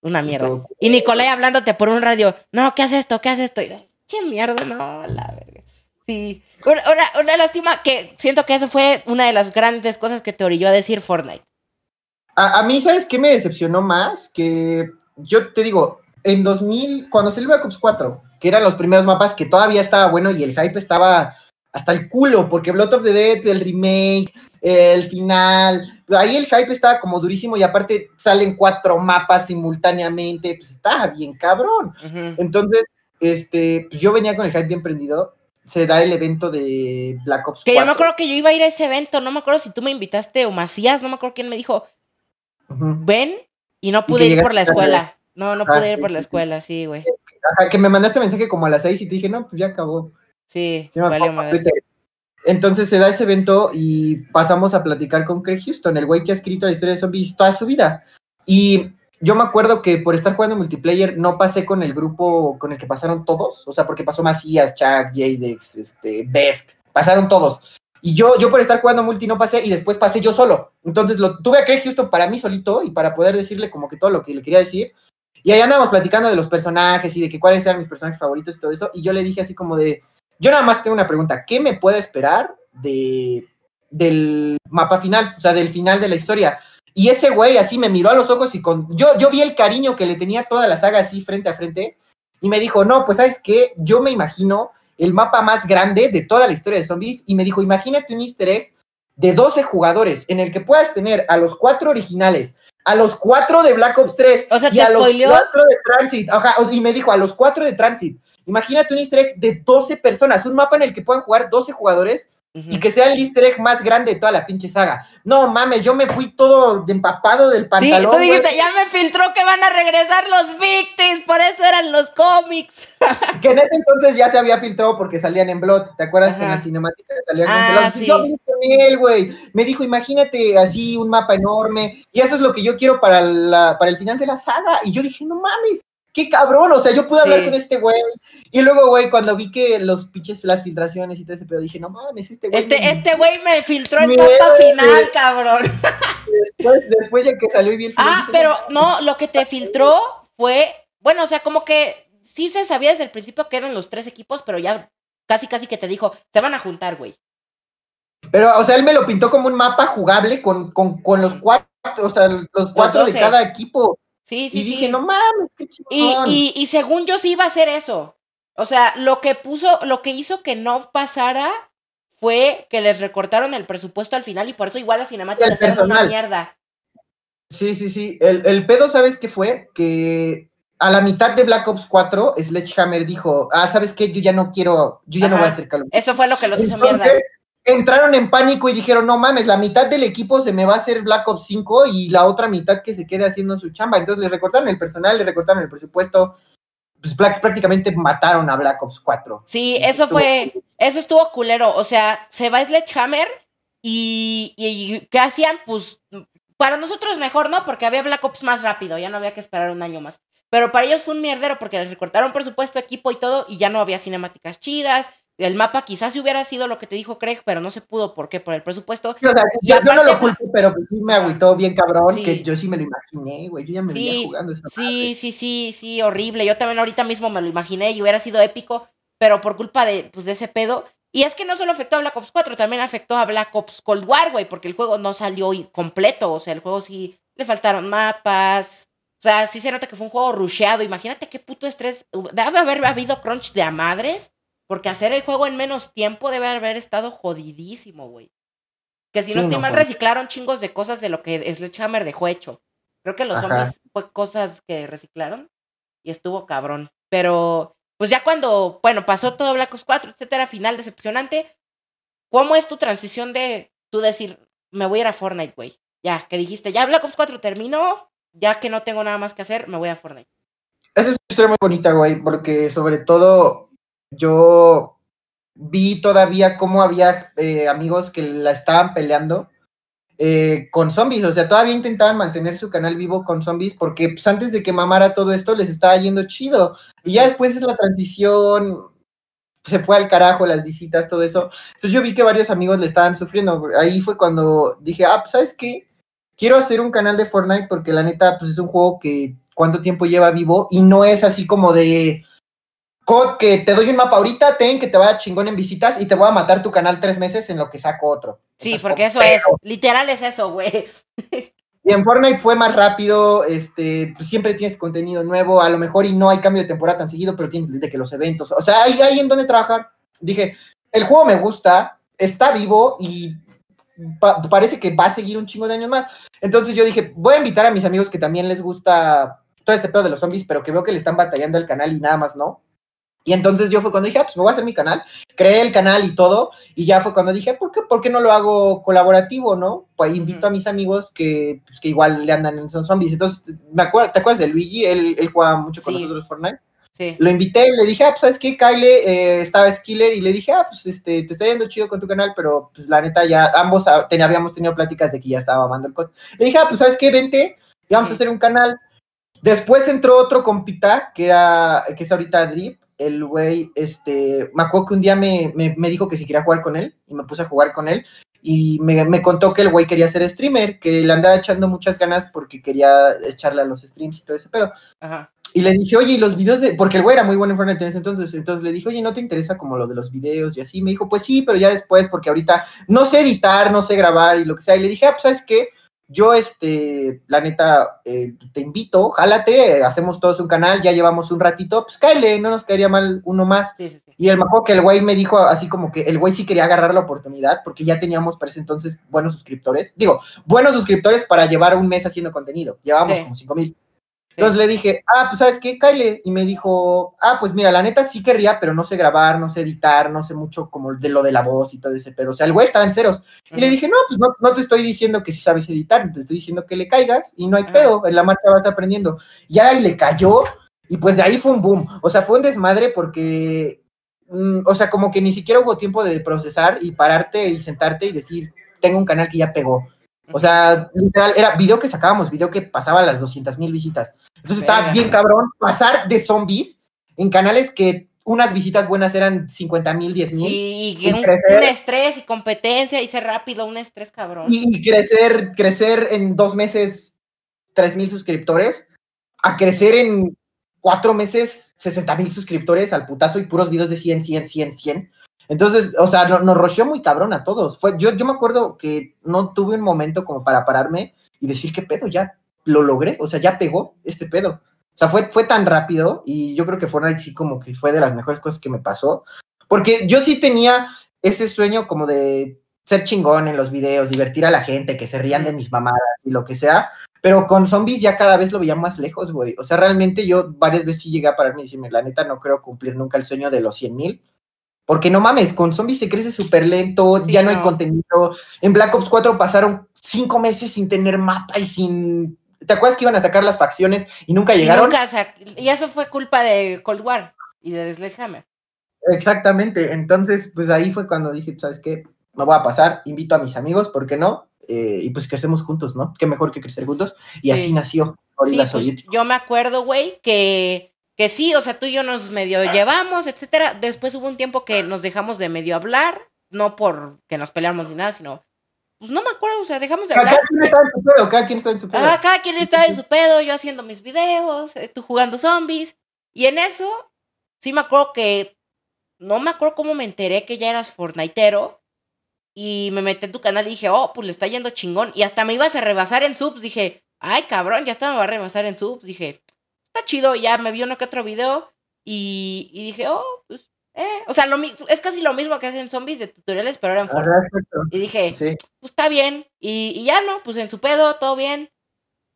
Una mierda. Y Nicolai hablándote por un radio, no, ¿qué hace esto? ¿Qué hace esto? Qué mierda, no, la verga. Sí. Una, una, lástima que siento que eso fue una de las grandes cosas que te orilló a decir Fortnite. A, mí, ¿sabes qué me decepcionó más? Que yo te digo, en 2000, cuando salió Black Ops 4, que eran los primeros mapas que todavía estaba bueno y el hype estaba hasta el culo, porque Blood of the Dead, el remake, el final, ahí el hype estaba como durísimo y aparte salen cuatro mapas simultáneamente, pues estaba bien cabrón. Entonces, este, pues yo venía con el hype bien prendido. Se da el evento de Black Ops. Que yo me acuerdo que yo iba a ir a ese evento, no me acuerdo si tú me invitaste o Macías, no me acuerdo quién me dijo, ven, y no pude ir por la escuela. No, no pude ah, ir por la escuela, sí, güey. que me mandaste mensaje como a las seis y te dije, no, pues ya acabó. Sí, vale, madre. Entonces se da ese evento y pasamos a platicar con Craig Houston, el güey que ha escrito la historia de zombies toda su vida. Y yo me acuerdo que por estar jugando multiplayer no pasé con el grupo con el que pasaron todos, o sea, porque pasó Macías, Chuck, Jadex, este, Besk, pasaron todos. Y yo, yo por estar jugando multi no pasé y después pasé yo solo. Entonces lo tuve a Craig Houston para mí solito y para poder decirle como que todo lo que le quería decir. Y ahí andábamos platicando de los personajes y de que cuáles eran mis personajes favoritos y todo eso. Y yo le dije así como de, yo nada más tengo una pregunta, ¿qué me puede esperar de, del mapa final? O sea, del final de la historia. Y ese güey así me miró a los ojos y con. Yo, yo vi el cariño que le tenía toda la saga así frente a frente. Y me dijo, no, pues sabes qué, yo me imagino el mapa más grande de toda la historia de zombies. Y me dijo, imagínate un easter egg de 12 jugadores en el que puedas tener a los cuatro originales, a los cuatro de Black Ops 3 o sea, y a los cuatro de Transit. y me dijo, a los cuatro de Transit. Imagínate un easter egg de 12 personas, un mapa en el que puedan jugar 12 jugadores y que sea el easter egg más grande de toda la pinche saga. No mames, yo me fui todo empapado del pantalón. Sí, tú dijiste, ya me filtró que van a regresar los Victims, por eso eran los cómics. que en ese entonces ya se había filtrado porque salían en Blood, ¿te acuerdas que en la cinemática salían en ah, Blood? Yo con él, güey. Me dijo, imagínate así un mapa enorme, y eso es lo que yo quiero para, la, para el final de la saga. Y yo dije, no mames, qué cabrón, o sea, yo pude hablar con este güey. Y luego, güey, cuando vi que los pinches, las filtraciones y todo ese pedo, dije, no mames, este güey. Este, este güey me filtró el mapa final, cabrón. Después, después ya que salió y vi el final. Ah, pero no, lo que te filtró fue, bueno, o sea, como que sí se sabía desde el principio que eran los tres equipos, pero ya casi, casi que te dijo, se van a juntar, güey. Pero, o sea, él me lo pintó como un mapa jugable con, con, con los cuatro, o sea, los cuatro de cada equipo. Sí, sí, y dije, no mames, qué chingón. Y, y, según yo sí iba a hacer eso. O sea, lo que puso, lo que hizo que no pasara fue que les recortaron el presupuesto al final y por eso igual la cinemática era una mierda. Sí, sí, sí. El, el, pedo, ¿sabes qué fue? Que a la mitad de Black Ops 4, Sledgehammer dijo, ah, ¿sabes qué? Yo ya no quiero, yo ya no voy a hacer Call Eso fue lo que los hizo mierda entraron en pánico y dijeron, no mames, la mitad del equipo se me va a hacer Black Ops 5 y la otra mitad que se quede haciendo su chamba. Entonces le recortaron el personal, le recortaron el presupuesto. Pues prácticamente mataron a Black Ops 4. Sí, eso fue, eso estuvo culero. O sea, se va Sledgehammer y, y, ¿qué hacían? Pues para nosotros mejor, ¿no? Porque había Black Ops más rápido, ya no había que esperar un año más. Pero para ellos fue un mierdero porque les recortaron presupuesto, equipo y todo, y ya no había cinemáticas chidas, el mapa quizás si hubiera sido lo que te dijo Craig, pero no se pudo. ¿Por qué? Por el presupuesto. yo, no lo culpo, pero pues sí me agüitó bien cabrón, que yo sí me lo imaginé, güey. Yo ya me sí, jugando esa Sí, sí, sí, sí, horrible. Yo también ahorita mismo me lo imaginé y hubiera sido épico, pero por culpa de, pues, de ese pedo. Y es que no solo afectó a Black Ops 4, también afectó a Black Ops Cold War, güey, porque el juego no salió completo. O sea, el juego sí le faltaron mapas. O sea, sí se nota que fue un juego rusheado. Imagínate qué puto estrés. Debe haber habido crunch de a madres, porque hacer el juego en menos tiempo debe haber estado jodidísimo, güey. Que si no estoy mal, reciclaron chingos de cosas de lo que Sledgehammer dejó hecho. Creo que los zombies fue cosas que reciclaron y estuvo cabrón. Pero pues ya cuando, bueno, pasó todo Black Ops 4, etcétera, final decepcionante, ¿cómo es tu transición de tú decir, me voy a ir a Fortnite, güey? Ya, que dijiste, ya Black Ops 4 terminó, ya que no tengo nada más que hacer, me voy a Fortnite. Esa es una historia muy bonita, güey, porque sobre todo yo vi todavía cómo había eh, amigos que la estaban peleando eh, con zombies, o sea, todavía intentaban mantener su canal vivo con zombies porque pues, antes de que mamara todo esto les estaba yendo chido. Y ya después es la transición, se fue al carajo las visitas, todo eso. Entonces yo vi que varios amigos le estaban sufriendo. Ahí fue cuando dije, ah, pues sabes qué, quiero hacer un canal de Fortnite porque la neta, pues es un juego que cuánto tiempo lleva vivo y no es así como de COD que te doy un mapa ahorita, ten que te vaya chingón en visitas y te voy a matar tu canal tres meses en lo que saco otro. Sí, porque eso es, literal es eso, güey. Y en Fortnite fue más rápido, este, pues siempre tienes contenido nuevo, a lo mejor y no hay cambio de temporada tan seguido, pero tienes de que los eventos, o sea, hay, hay en donde trabajar. Dije, el juego me gusta, está vivo y parece que va a seguir un chingo de años más. Entonces yo dije, voy a invitar a mis amigos que también les gusta todo este pedo de los zombies, pero que veo que le están batallando el canal y nada más no. Y entonces yo fue cuando dije, ah, pues me voy a hacer mi canal, creé el canal y todo, y ya fue cuando dije, ¿por qué, ¿por qué no lo hago colaborativo, no? Pues invito a mis amigos que, pues, que igual le andan en Son Zombies. Entonces, me acuerdo, ¿te acuerdas de Luigi? Él, él juega mucho con nosotros Fortnite. Sí. Lo invité, le dije, ah, pues, ¿sabes qué? Kyle eh, estaba Skiller y le dije, ah, pues, este, te está yendo chido con tu canal, pero, pues, la neta, ya ambos habíamos tenido pláticas de que ya estaba amando el code. Le dije, ah, pues, ¿sabes qué? Vente, ya vamos a hacer un canal. Después entró otro compita, que era, que es ahorita Drip, el güey, este, me acuerdo que un día me, me, dijo que si quería jugar con él y me puse a jugar con él y me, me, contó que el güey quería ser streamer, que le andaba echando muchas ganas porque quería echarle a los streams y todo ese pedo. Ajá. Y le dije, oye, y los videos de, porque el güey era muy bueno en Fortnite en ese entonces, entonces le dije, oye, ¿no te interesa como lo de los videos y así? Me dijo, pues sí, pero ya después, porque ahorita no sé editar, no sé grabar y lo que sea. Y le dije, ah, pues sabes qué, yo, este, la neta, eh, te invito, jálate, hacemos todos un canal, ya llevamos un ratito, pues cáele, no nos caería mal uno más. Y el mejor que el güey me dijo así como que el güey sí quería agarrar la oportunidad porque ya teníamos para ese entonces buenos suscriptores. Digo, buenos suscriptores para llevar un mes haciendo contenido. Llevábamos como cinco mil. Entonces le dije, ah, pues sabes qué, Kyle. Y me dijo, ah, pues mira, la neta sí querría, pero no sé grabar, no sé editar, no sé mucho como de lo de la voz y todo ese pedo. O sea, el güey estaba en ceros. Y le dije, no, pues no, no, te estoy diciendo que sí sabes editar, te estoy diciendo que le caigas y no hay pedo, en la marcha vas aprendiendo. Y ahí le cayó y pues de ahí fue un boom. O sea, fue un desmadre porque, mm, o sea, como que ni siquiera hubo tiempo de procesar y pararte y sentarte y decir, tengo un canal que ya pegó o sea, literal, era video que sacábamos, video que pasaba las 200 mil visitas. Entonces estaba bien cabrón pasar de zombies en canales que unas visitas buenas eran 50 mil, 10 mil. y, un, un, estrés y competencia, y ser rápido, un estrés cabrón. Y, crecer, crecer en dos meses 3 mil suscriptores, a crecer en cuatro meses 60 mil suscriptores al putazo y puros videos de 100, 100, 100, 100. Entonces, o sea, nos roció muy cabrón a todos. Fue, yo, yo me acuerdo que no tuve un momento como para pararme y decir, ¿qué pedo? Ya lo logré, o sea, ya pegó este pedo. O sea, fue, fue tan rápido y yo creo que Fortnite sí como que fue de las mejores cosas que me pasó. Porque yo sí tenía ese sueño como de ser chingón en los videos, divertir a la gente, que se rían de mis mamadas y lo que sea. Pero con zombies ya cada vez lo veía más lejos, güey. O sea, realmente yo varias veces sí llegué a pararme y decirme, la neta, no creo cumplir nunca el sueño de los 100 mil porque no mames, con zombies se crece súper lento, ya no, hay contenido. En Black Ops 4 pasaron cinco meses sin tener mapa y sin. ¿Te acuerdas que iban a sacar las facciones y nunca llegaron? Y, eso fue culpa de Cold War y de Sledgehammer. Exactamente. Entonces, pues ahí fue cuando dije, ¿sabes qué? Me voy a pasar, invito a mis amigos, ¿por qué no? Eh, y pues crecemos juntos, ¿no? Qué mejor que crecer juntos. Y así nació pues, Yo me acuerdo, güey, que que sí, o sea, tú y yo nos medio llevamos, etcétera. Después hubo un tiempo que nos dejamos de medio hablar, no por que nos peleáramos ni nada, sino, pues no me acuerdo, o sea, dejamos de hablar. Cada quien estaba en su pedo, cada quien estaba en su pedo. Ah, cada quien estaba en su pedo, yo haciendo mis videos, eh, tú jugando zombies. Y en eso, sí me acuerdo que no me acuerdo cómo me enteré que ya eras Fortniteero. Y me metí en tu canal y dije, oh, pues le está yendo chingón. Y hasta me ibas a rebasar en subs. Dije, ay, cabrón, ya estaba a rebasar en subs. Dije, está chido. Ya me vi uno que otro video. Y, y dije, oh, pues, eh. O sea, lo, es casi lo mismo que hacen zombies de tutoriales, pero Fortnite. Y dije, pues está bien. Y, y, ya no, pues en su pedo, todo bien.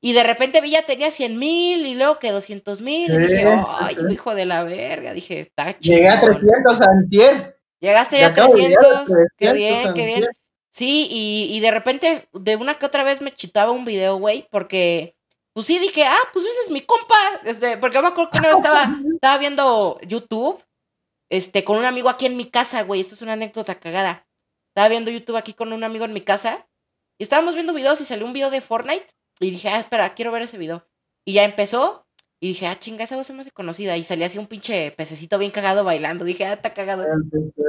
Y de repente vi ya tenía 100 mil y luego que 200 mil. y dije, ay, hijo de la verga. Dije, está chido. Llegué a 300 antier. Llegaste ya a 300. Qué bien, qué bien. Sí, y, y, de repente, de una que otra vez me chitaba un video, güey, porque, pues sí, dije, ah, pues ese es mi compa. Este, porque me acuerdo que una vez estaba, estaba viendo YouTube, este, con un amigo aquí en mi casa, güey. Esto es una anécdota cagada. Estaba viendo YouTube aquí con un amigo en mi casa. Y estábamos viendo videos y salió un video de Fortnite. Y dije, ah, espera, quiero ver ese video. Y ya empezó. Y dije, ah, chinga, esa voz es más conocida. Y salía así un pinche pececito bien cagado bailando. Dije, ah, está cagado.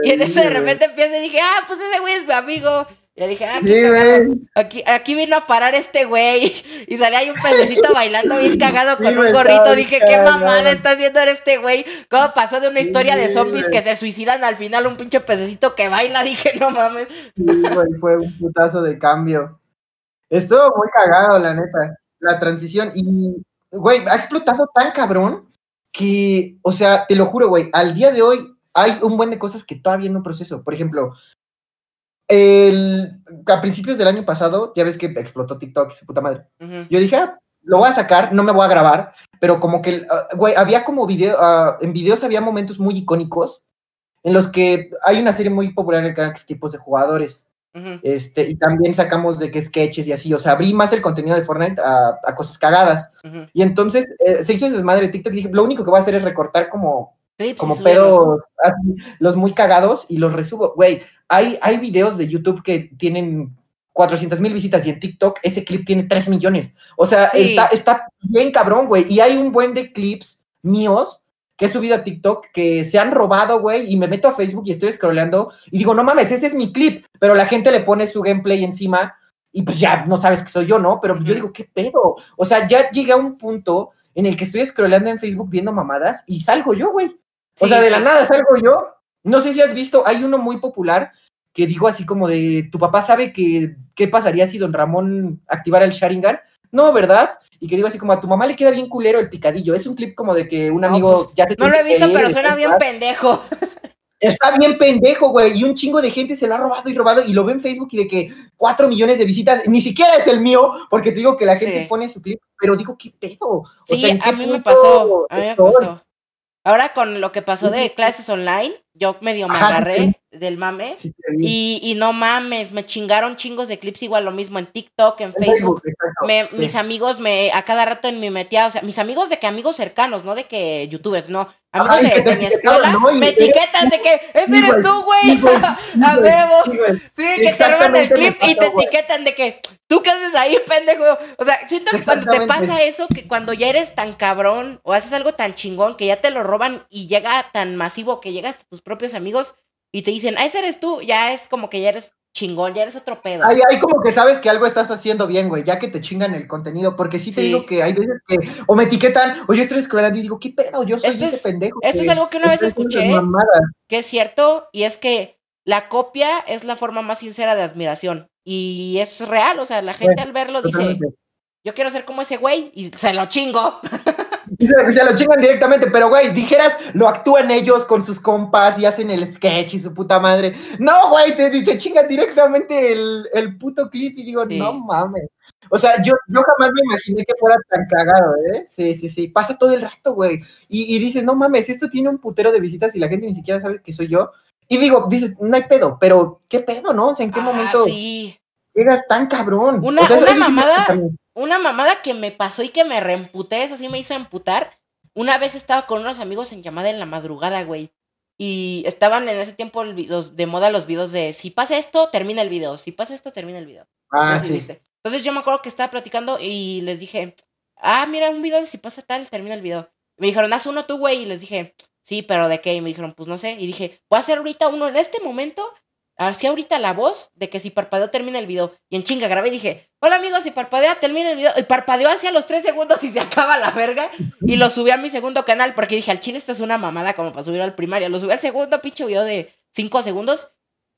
Y en eso de repente empieza y dije, ah, pues ese güey es mi amigo. Y dije, ah, sí, aquí, aquí vino a parar este güey. Y salía ahí un pececito bailando bien cagado con un gorrito. Dije, qué mamada está haciendo este güey. ¿Cómo pasó de una historia de zombies que se suicidan al final un pinche pececito que baila? Dije, no mames. Sí, güey, fue un putazo de cambio. Estuvo muy cagado, la neta, la transición. Y, güey, ha explotado tan cabrón que, o sea, te lo juro, güey, al día de hoy hay un buen de cosas que todavía no proceso. Por ejemplo, el, a principios del año pasado, ya ves que explotó TikTok y su puta madre. Yo dije, ah, lo voy a sacar, no me voy a grabar, pero como que, ah, güey, había como video, uh, en videos había momentos muy icónicos en los que hay una serie muy popular en el canal que es tipos de jugadores. Este, y también sacamos de que sketches y así, o sea, abrí más el contenido de Fortnite a, cosas cagadas. Y entonces eh, se hizo ese desmadre de TikTok y dije, lo único que voy a hacer es recortar como, pues, como pedos, los muy cagados y los resubo. Güey, hay, hay videos de YouTube que tienen 400 mil visitas y en TikTok ese clip tiene 3 millones. O sea, está, está bien cabrón, güey. Y hay un buen de clips míos que he subido a TikTok que se han robado, güey, y me meto a Facebook y estoy scrolleando y digo, no mames, ese es mi clip, pero la gente le pone su gameplay encima y pues ya no sabes que soy yo, ¿no? Pero yo digo, ¿qué pedo? O sea, ya llegué a un punto en el que estoy scrolleando en Facebook viendo mamadas y salgo yo, güey. O sea, de la nada salgo yo. No sé si has visto, hay uno muy popular que dijo así como de, tu papá sabe que, qué pasaría si don Ramón activara el Sharingan no, ¿verdad? Y que digo así como a tu mamá le queda bien culero el picadillo. Es un clip como de que un amigo pues, ya se No lo he visto, pero suena bien pendejo. Está bien pendejo, güey. Y un chingo de gente se lo ha robado y robado. Y lo ve en Facebook y de que cuatro millones de visitas. Ni siquiera es el mío, porque te digo que la gente pone su clip. Pero digo, ¿qué pedo? O sí, a mí me pasó. A mí me pasó. Ahora con lo que pasó de clases online, yo medio me agarré del mame. y, no mames, me chingaron chingos de clips igual lo mismo en TikTok, en Facebook. Mis amigos me, a cada rato en mi metía, o sea, mis amigos de que amigos cercanos, no de que youtubers, no. Amigos de, mi escuela me etiquetan de que ese eres tú, güey. a huevo. Sí, que te roban el clip y te etiquetan de que tú qué haces ahí, pendejo. O sea, siento que cuando te pasa eso, que cuando ya eres tan cabrón o haces algo tan chingón que ya te lo roban y llega tan masivo que llegas a tus propios amigos y te dicen, ah, ese eres tú, ya es como que ya eres chingón, ya eres otro pedo. Ahí, ahí como que sabes que algo estás haciendo bien, güey, ya que te chingan el contenido, porque sí, te digo que hay veces que o me etiquetan o yo estoy scrollando y digo, ¿qué pedo? Yo soy ese pendejo. Eso es algo que una vez escuché, que es cierto, y es que la copia es la forma más sincera de admiración. Y es real, o sea, la gente al verlo dice, yo quiero ser como ese güey, y se lo chingo. Y se, lo chingan directamente, pero güey, dijeras, lo actúan ellos con sus compas y hacen el sketch y su puta madre. No, güey, te, te chingan directamente el, el, puto clip y digo, no mames. O sea, yo, yo jamás me imaginé que fuera tan cagado, ¿eh? Sí, sí, sí. Pasa todo el rato, güey. Y, y dices, no mames, esto tiene un putero de visitas y la gente ni siquiera sabe que soy yo. Y digo, dices, no hay pedo, pero ¿qué pedo, no? O sea, ¿en qué ah, momento sí. llegas tan cabrón? Una, una mamada una mamada que me pasó y que me reemputé, eso sí me hizo emputar. Una vez estaba con unos amigos en llamada en la madrugada, güey. Y estaban en ese tiempo los, de moda los videos de si pasa esto, termina el video. Si pasa esto, termina el video. Ah, sí. Entonces yo me acuerdo que estaba platicando y les dije, ah, mira, un video de si pasa tal, termina el video. me dijeron, haz uno tú, güey. Y les dije, sí, pero ¿de qué? Y me dijeron, pues no sé. Y dije, voy a hacer ahorita uno en este momento hacía ahorita la voz de que si parpadeo termina el video. Y en chinga grabé y dije, hola amigos, si parpadea termina el video. Y parpadeó hacia los tres segundos y se acaba la verga. Y lo subí a mi segundo canal porque dije, al chile esto es una mamada como para subir al primario. Lo subí al segundo pinche video de cinco segundos.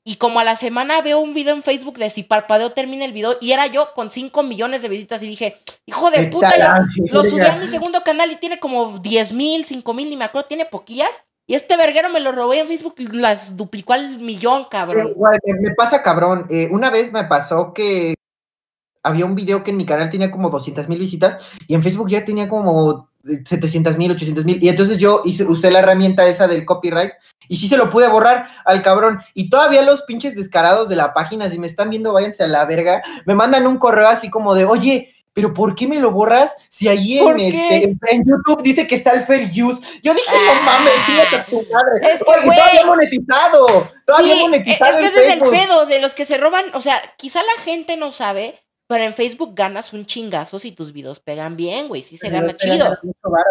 Y como a la semana veo un video en Facebook de si parpadeo termina el video y era yo con 5 millones de visitas y dije, hijo de puta, lo subí a mi segundo canal y tiene como 10 mil, 5 mil, ni me acuerdo, tiene poquillas. Y este verguero me lo robé en Facebook y las duplicó al millón, cabrón. me, pasa, cabrón. Eh, una vez me pasó que había un video que en mi canal tenía como 200 mil visitas y en Facebook ya tenía como 700 mil, 800 mil. Y entonces yo usé la herramienta esa del copyright y sí se lo pude borrar al cabrón. Y todavía los pinches descarados de la página, si me están viendo, váyanse a la verga, me mandan un correo así como de, oye, pero ¿por qué me lo borras si ahí en, este, en, YouTube dice que está el fair use? Yo dije, no ah. mames, fíjate tu madre. Es que, Oye, todavía monetizado, todavía monetizado. Es que ese es el pedo de los que se roban, o sea, quizá la gente no sabe, pero en Facebook ganas un chingazo si tus videos pegan bien, güey. Sí se gana chido.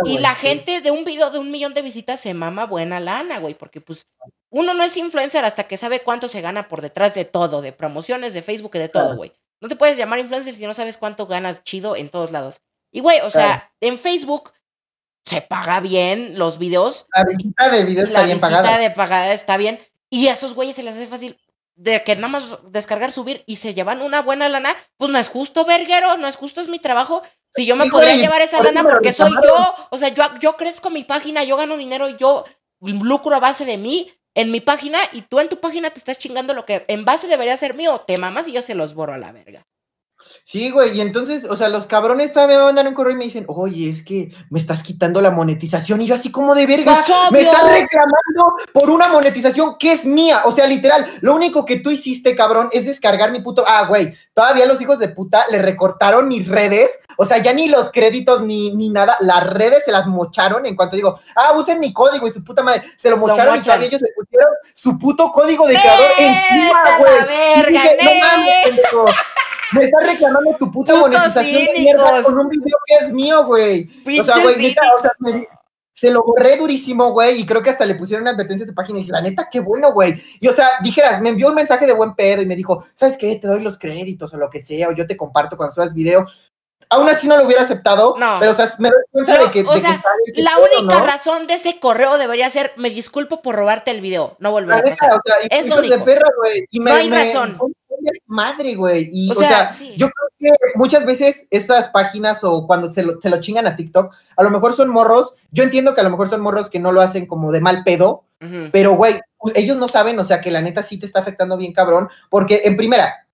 y la gente de un video de un millón de visitas se mama buena lana, güey. Porque pues uno no es influencer hasta que sabe cuánto se gana por detrás de todo, de promociones, de Facebook y de todo, güey. No te puedes llamar influencer si no sabes cuánto ganas chido en todos lados. Y güey, o sea, en Facebook se paga bien los videos. La visita de videos está bien pagada. La visita de pagada está bien. Y a esos güeyes se les hace fácil de que nada más descargar, subir y se llevan una buena lana, pues no es justo, verguero, no es justo, es mi trabajo. Si yo me podría llevar esa lana porque soy yo, o sea, yo, yo crezco mi página, yo gano dinero, yo lucro a base de mí en mi página y tú en tu página te estás chingando lo que en base debería ser mío, te mamas y yo se los borro a la verga. Sí, güey, y entonces, o sea, los cabrones también me mandan un correo y me dicen, oye, es que me estás quitando la monetización. Y yo así como de verga, pues, me estás reclamando por una monetización que es mía. O sea, literal, lo único que tú hiciste, cabrón, es descargar mi puto... Ah, güey, todavía los hijos de puta le recortaron mis redes. O sea, ya ni los créditos ni, ni nada, las redes se las mocharon en cuanto digo, ah, usen mi código y su puta madre. Se lo mocharon y todavía ellos le pusieron su puto código de creador encima, güey. no me estás reclamando tu puta monetización de mierda con un video que es mío, güey. O sea, güey, neta, o sea, se lo borré durísimo, güey, y creo que hasta le pusieron advertencia a tu página y dije, la neta, qué bueno, güey. Y o sea, dijeras, me envió un mensaje de buen pedo y me dijo, ¿sabes qué? Te doy los créditos o lo que sea, o yo te comparto cuando subas video. Aún así no lo hubiera aceptado, no. pero o sea, me doy cuenta de que, o sea, La única razón de ese correo debería ser, me disculpo por robarte el video, no volver a pasar. O sea, es lo único. De perra, güey. Y me, no hay razón madre, güey. Y, o, sea, yo creo que muchas veces esas páginas o cuando se lo, lo, chingan a TikTok, a lo mejor son morros. Yo entiendo que a lo mejor son morros que no lo hacen como de mal pedo, pero, güey, ellos no saben, o sea, que la neta sí te está afectando bien cabrón, porque en primera,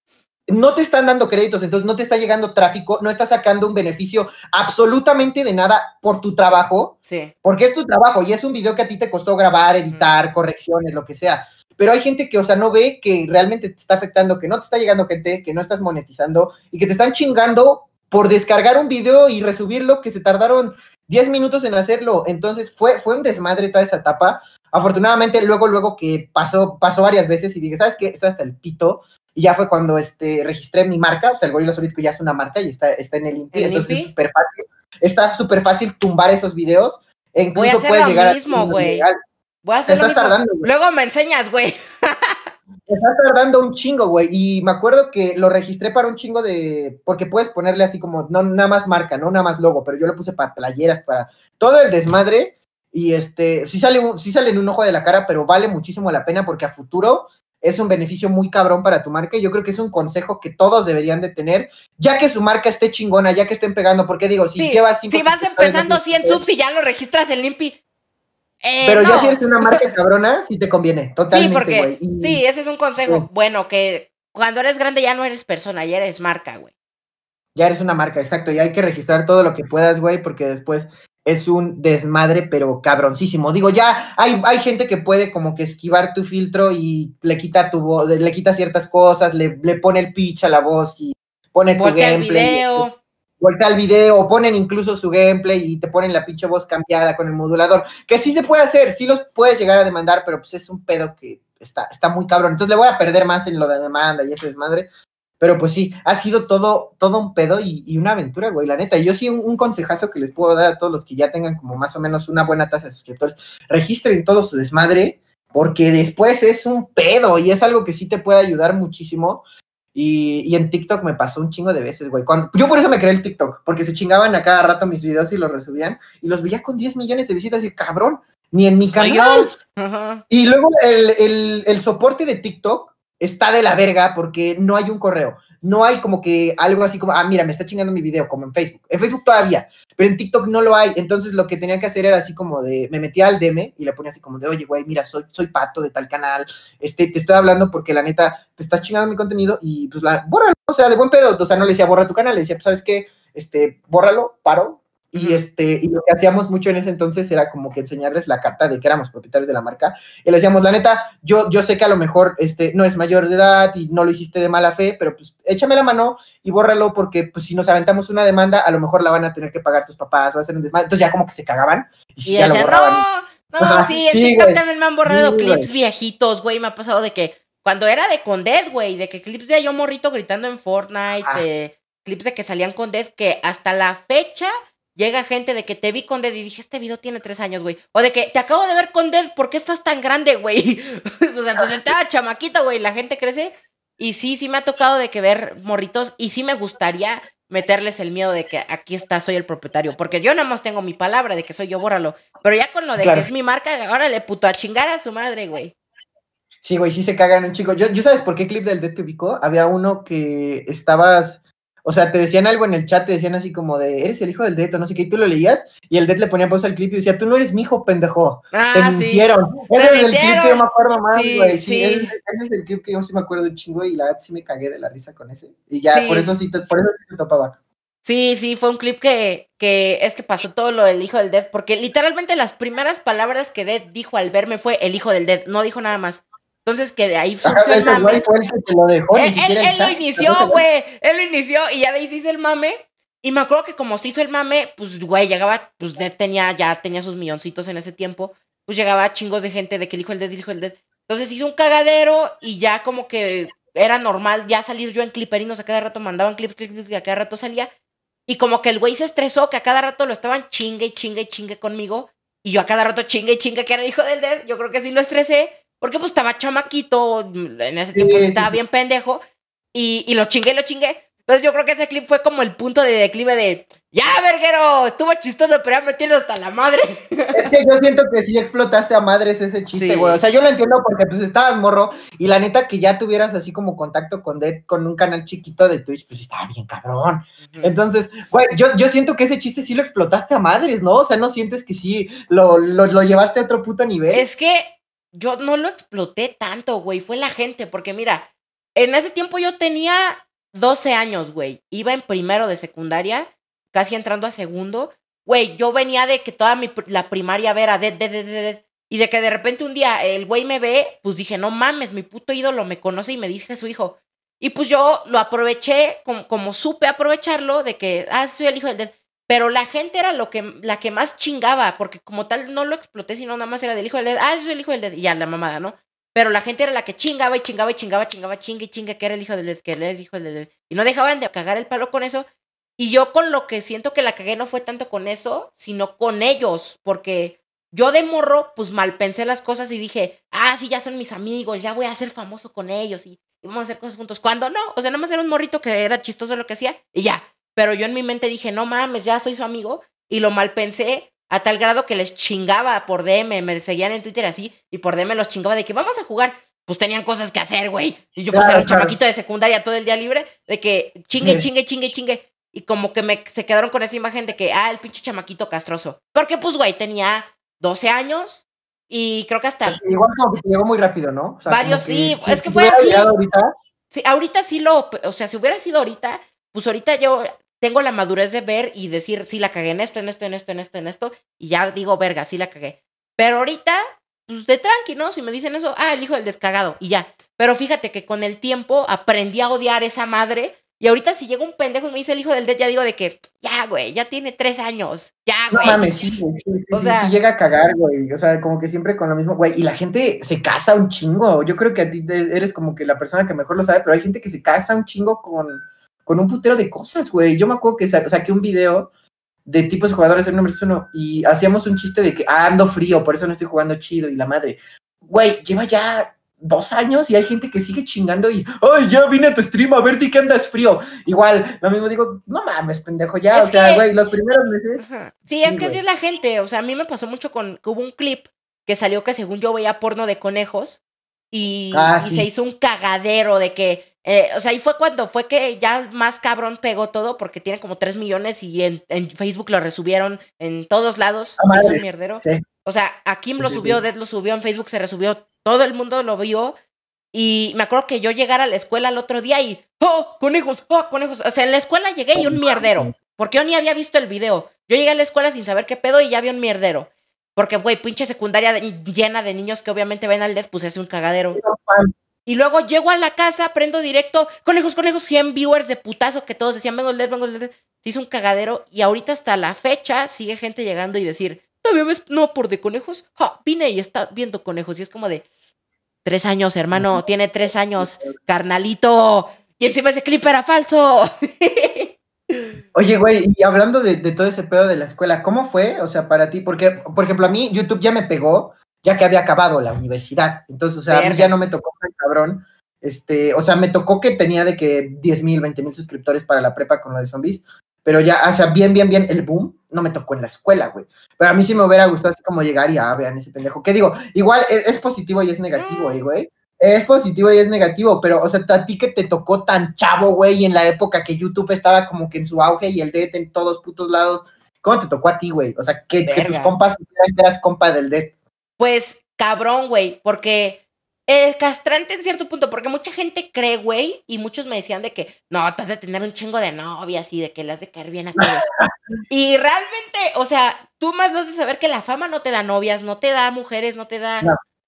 no te están dando créditos, entonces no te está llegando tráfico, no estás sacando un beneficio absolutamente de nada por tu trabajo, sí. porque es tu trabajo y es un video que a ti te costó grabar, editar, correcciones, lo que sea pero hay gente que, o sea, no ve que realmente te está afectando, que no te está llegando gente, que no estás monetizando y que te están chingando por descargar un video y resubirlo, que se tardaron 10 minutos en hacerlo. Entonces fue, fue un desmadre toda esa etapa. Afortunadamente, luego, luego que pasó, pasó varias veces y dije, ¿sabes qué? Eso hasta el pito. Y ya fue cuando este, registré mi marca, o sea, el Gorila Solítico ya es una marca y está, está en el INPI, entonces es súper fácil. Está súper fácil tumbar esos videos. E incluso Voy a puedes llegar mismo, güey. Voy a hacer Tardando, Luego me enseñas, güey. Está tardando un chingo, güey. Y me acuerdo que lo registré para un chingo de. Porque puedes ponerle así como, no nada más marca, no nada más logo, pero yo lo puse para playeras, para todo el desmadre. Y este, sí sale, sí sale en un ojo de la cara, pero vale muchísimo la pena porque a futuro es un beneficio muy cabrón para tu marca. Y yo creo que es un consejo que todos deberían de tener, ya que su marca esté chingona, ya que estén pegando. Porque digo, si llevas Si vas empezando 100 subs y ya lo registras en Limpi, eh, pero ya si eres una marca cabrona, sí te conviene, totalmente. Sí, porque, sí, ese es un consejo bueno, que cuando eres grande ya no eres persona, ya eres marca, güey. Ya eres una marca, exacto, y hay que registrar todo lo que puedas, güey, porque después es un desmadre, pero cabroncísimo. Digo, ya hay, hay gente que puede como que esquivar tu filtro y le quita tu voz, le quita ciertas cosas, le, le pone el pitch a la voz y pone tu gameplay el video o ponen incluso su gameplay y te ponen la pinche voz cambiada con el modulador, que sí se puede hacer, sí los puedes llegar a demandar, pero pues es un pedo que está, está muy cabrón. Entonces le voy a perder más en lo de demanda y ese desmadre. Pero pues sí, ha sido todo, todo un pedo y, una aventura, güey, la neta. Yo sí un, consejazo que les puedo dar a todos los que ya tengan como más o menos una buena tasa de suscriptores. Registren todo su desmadre porque después es un pedo y es algo que sí te puede ayudar muchísimo. Y, y, en TikTok me pasó un chingo de veces, güey. yo por eso me creé el TikTok, porque se chingaban a cada rato mis videos y los resubían y los veía con 10 millones de visitas y cabrón, ni en mi canal. Y luego el, el, el soporte de TikTok está de la verga porque no hay un correo no hay como que algo así como, ah, mira, me está chingando mi video, como en Facebook. En Facebook todavía, pero en TikTok no lo hay. Entonces lo que tenía que hacer era así como de, me metía al DM y le ponía así como de, oye, güey, mira, soy, soy pato de tal canal, este, te estoy hablando porque la neta te está chingando mi contenido y pues la, bórralo, o sea, de buen pedo. O sea, no le decía, borra tu canal, le decía, pues, ¿sabes qué? Este, bórralo, paro, y, este, y lo que hacíamos mucho en ese entonces era como que enseñarles la carta de que éramos propietarios de la marca. Y le decíamos, la neta, yo, yo sé que a lo mejor este, no es mayor de edad y no lo hiciste de mala fe, pero pues échame la mano y bórralo porque pues si nos aventamos una demanda, a lo mejor la van a tener que pagar tus papás, va a ser un desmadre. Entonces ya como que se cagaban y, ya lo borraban. No, no, sí, en TikTok también me han borrado clips viejitos, güey, me ha pasado de que cuando era de Condet, güey, de que clips de yo morrito gritando en Fortnite, clips de que salían con Dead, que hasta la fecha llega gente de que te vi con Dead y dije, este video tiene tres años, güey. O de que te acabo de ver con Dead, ¿por qué estás tan grande, güey? o sea, pues estaba chamaquito, güey, la gente crece. Y sí, sí me ha tocado de que ver morritos y sí me gustaría meterles el miedo de que aquí está, soy el propietario. Porque yo nada más tengo mi palabra de que soy yo, bórralo. Pero ya con lo de que es mi marca, ahora le puto a chingar a su madre, güey. Sí, güey, sí se cagan un chico. Yo, ¿yo sabes por qué clip del Dead te ubicó? Había uno que estabas o sea, te decían algo en el chat, te decían así como de, eres el hijo del Det, o no sé qué, y tú lo leías, y el Det le ponía pausa al clip y decía, tú no eres mi hijo, pendejo. Ah, te mintieron. Ese es el clip que yo me acuerdo más, güey. Sí, Ese, es el clip que yo sí me acuerdo de un chingo, y la verdad sí me cagué de la risa con ese. Y ya, por eso sí, te, por eso sí te topaba. Sí, sí, fue un clip que, que es que pasó todo lo del hijo del Dead, porque literalmente las primeras palabras que Dead dijo al verme fue el hijo del Dead, no dijo nada más. Entonces que de ahí surgió el mame. Fue el que te lo dejó, él, él, lo inició, güey. Él lo inició y ya de ahí se hizo el mame. Y me acuerdo que como se hizo el mame, pues, güey, llegaba, pues tenía, ya tenía sus milloncitos en ese tiempo. Pues llegaba chingos de gente de que el hijo el dead, dijo el dead. Entonces hizo un cagadero y ya como que era normal ya salir yo en cliperinos. A cada rato mandaban clip, clip, clip, y a cada rato salía. Y como que el güey se estresó, que a cada rato lo estaban chingue y chingue y chingue conmigo. Y yo a cada rato chingue y chingue que era el hijo del dead. Yo creo que sí lo estresé. Porque pues estaba chamaquito, en ese tiempo estaba bien pendejo, y, y lo chingué, lo chingué. Entonces yo creo que ese clip fue como el punto de declive de, ya, verguero, estuvo chistoso, pero ya me tienes hasta la madre. Es que yo siento que sí explotaste a madres ese chiste, güey. O sea, yo lo entiendo porque pues estabas morro y la neta que ya tuvieras así como contacto con Dead, con un canal chiquito de Twitch, pues estaba bien cabrón. Entonces, güey, yo, yo siento que ese chiste sí lo explotaste a madres, ¿no? O sea, no sientes que sí lo, lo, lo llevaste a otro puto nivel. Es que yo no lo exploté tanto, güey, fue la gente, porque mira, en ese tiempo yo tenía 12 años, güey, iba en primero de secundaria, casi entrando a segundo, güey, yo venía de que toda mi, la primaria era de, de, de, de, y de que de repente un día el güey me ve, pues dije, no mames, mi puto ídolo me conoce y me dije su hijo. Y pues yo lo aproveché, como, como supe aprovecharlo, de que, ah, soy el hijo del Dead. Pero la gente era lo que, la que más chingaba, porque como tal no lo exploté, sino nada más era del hijo del dead. Ah, es el hijo del dead. Y ya, la mamada, ¿no? Pero la gente era la que chingaba y chingaba y chingaba, chingaba, chingue y chingue, que era el hijo del dead, que era el hijo del dead. Y no dejaban de cagar el palo con eso. Y yo con lo que siento que la cagué no fue tanto con eso, sino con ellos, porque yo de morro, pues mal pensé las cosas y dije, ah, sí, ya son mis amigos, ya voy a ser famoso con ellos y, y vamos a hacer cosas juntos. Cuando no, o sea, nada más era un morrito que era chistoso lo que hacía y ya. Pero yo en mi mente dije, no mames, ya soy su amigo. Y lo mal pensé a tal grado que les chingaba por DM, me seguían en Twitter así, y por DM los chingaba de que vamos a jugar. Pues tenían cosas que hacer, güey. Y yo pues era un chamaquito de secundaria todo el día libre, de que chingue, chingue, chingue, chingue. Y como que me se quedaron con esa imagen de que, ah, el pinche chamaquito castroso. Porque pues, güey, tenía 12 años y creo que hasta... Igual como que llegó muy rápido, ¿no? varios, sí, es que fue así. Ahorita? Sí, ahorita sí lo, o sea, si hubiera sido ahorita, pues ahorita yo tengo la madurez de ver y decir, sí, la cagué en esto, en esto, en esto, en esto, en esto, y ya digo, verga, sí la cagué. Pero ahorita, pues de tranqui, ¿no? Si me dicen eso, ah, el hijo del descagado, y ya. Pero fíjate que con el tiempo aprendí a odiar esa madre. Y ahorita si llega un pendejo y me dice el hijo del dead, ya digo de que, ya, güey, ya tiene tres años. Ya, güey. No mames, sí, sí, sí, o sea, sí, llega a cagar, güey. O sea, como que siempre con lo mismo, güey. Y la gente se casa un chingo. Yo creo que a ti eres como que la persona que mejor lo sabe, pero hay gente que se casa un chingo con con un putero de cosas, güey. Yo me acuerdo que saqué un video de tipos de jugadores en número uno y hacíamos un chiste de que ah, ando frío, por eso no estoy jugando chido y la madre. güey, lleva ya dos años y hay gente que sigue chingando y, ay, ya vine a tu stream a ver di que andas frío. Igual, lo mismo digo, no mames, pendejo, ya, o sea, güey, los primeros meses. Sí, es que así es la gente, o sea, a mí me pasó mucho con que hubo un clip que salió que según yo veía porno de conejos y, ah, se hizo un cagadero de que, eh, o sea, y fue cuando fue que ya más cabrón pegó todo porque tiene como 3 millones y en, Facebook lo resubieron en todos lados. Ah, un mierdero. O sea, a Kim lo subió, Dead lo subió, en Facebook se resubió, todo el mundo lo vio. Y me acuerdo que yo llegara a la escuela el otro día y, ¡oh, conejos! ¡oh, conejos! O sea, en la escuela llegué y un mierdero, porque yo ni había visto el video. Yo llegué a la escuela sin saber qué pedo y ya había un mierdero. Porque, güey, pinche secundaria llena de niños que obviamente ven al Dead, pues es un cagadero. Y luego llego a la casa, prendo directo, conejos, conejos, 100 viewers de putazo que todos decían, vengo el Dead, vengo el Dead. Se hizo un cagadero y ahorita hasta la fecha sigue gente llegando y decir, ¿todavía ves no por de conejos? Ja, vine y está viendo conejos y es como de, tres años, hermano, tiene tres años, carnalito. Y encima ese clip era falso. Oye, güey, y hablando de, todo ese pedo de la escuela, ¿cómo fue? O sea, para ti, porque, por ejemplo, a mí YouTube ya me pegó, ya que había acabado la universidad. Entonces, o sea, a mí ya no me tocó tan cabrón. Este, o sea, me tocó que tenía de que 10 mil, 20 mil suscriptores para la prepa con lo de zombies. Pero ya, o sea, bien, bien, bien, el boom no me tocó en la escuela, güey. Pero a mí sí me hubiera gustado así como llegar y, ah, vean ese pendejo. ¿Qué digo? Igual es, es positivo y es negativo, ¿eh, güey es positivo y es negativo, pero, o sea, a ti que te tocó tan chavo, güey, en la época que YouTube estaba como que en su auge y el Dead en todos putos lados, ¿cómo te tocó a ti, güey? O sea, que, tus compas eras compa del Dead. Pues, cabrón, güey, porque es castrante en cierto punto, porque mucha gente cree, güey, y muchos me decían de que, no, te has de tener un chingo de novias y de que le has de caer bien a todos. y realmente, o sea, tú más vas de saber que la fama no te da novias, no te da mujeres, no te da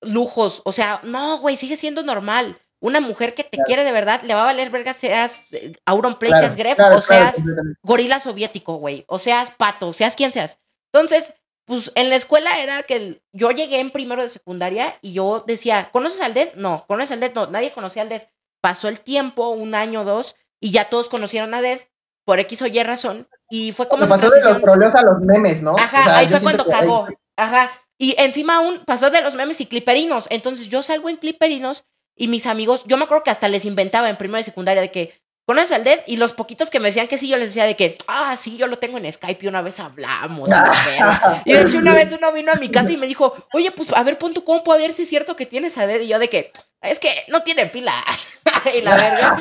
lujos. O sea, no, güey, sigue siendo normal. Una mujer que te quiere de verdad le va a valer verga seas eh, Auron Play, seas Gref, o seas gorila soviético, güey, o seas pato, o seas quien seas. Entonces, pues en la escuela era que yo llegué en primero de secundaria y yo decía, ¿conoces al Dead? No, ¿conoces al Dead? No, nadie conocía al Dead. Pasó el tiempo, un año dos, y ya todos conocieron a Dead por X o Y razón. Y fue como. pasó de los problemas a los memes, ¿no? Ajá, ahí fue cuando cagó. Ajá. Y encima aún pasó de los memes y cliperinos. Entonces yo salgo en cliperinos y mis amigos, yo me acuerdo que hasta les inventaba en primera y secundaria de que ¿conoces al Dead? Y los poquitos que me decían que sí, yo les decía de que, ah, sí, yo lo tengo en Skype y una vez hablamos. y de hecho una vez uno vino a mi casa y me dijo, oye, pues a ver, pon tu compu a ver si es cierto que tienes a Dead. Y yo de que, es que no tiene pila. y la verga.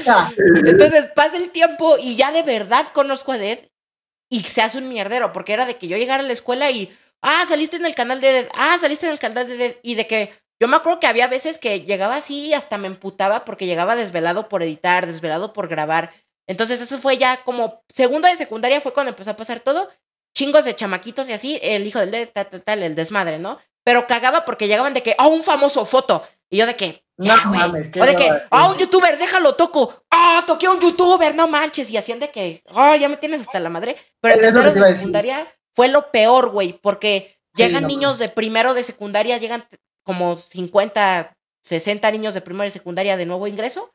Entonces pasa el tiempo y ya de verdad conozco a Dead y se hace un mierdero, porque era de que yo llegara a la escuela y ah, saliste en el canal de Dead, ah, saliste en el canal de Dead, y de que yo me acuerdo que había veces que llegaba así y hasta me emputaba porque llegaba desvelado por editar, desvelado por grabar. Entonces eso fue ya como segundo de secundaria fue cuando empezó a pasar todo. Chingos de chamaquitos y así, el hijo del Dead, tal, tal, tal, el desmadre, ¿no? Pero cagaba porque llegaban de que, ah, un famoso foto. Y yo de que, no mames, O de que, ah, un youtuber, déjalo, toco. Ah, toqué a un youtuber, no manches. Y hacían de que, ah, ya me tienes hasta la madre. Pero en tercero de secundaria fue lo peor, güey, porque llegan niños de primero de secundaria, llegan como 50, 60 niños de primero y secundaria de nuevo ingreso.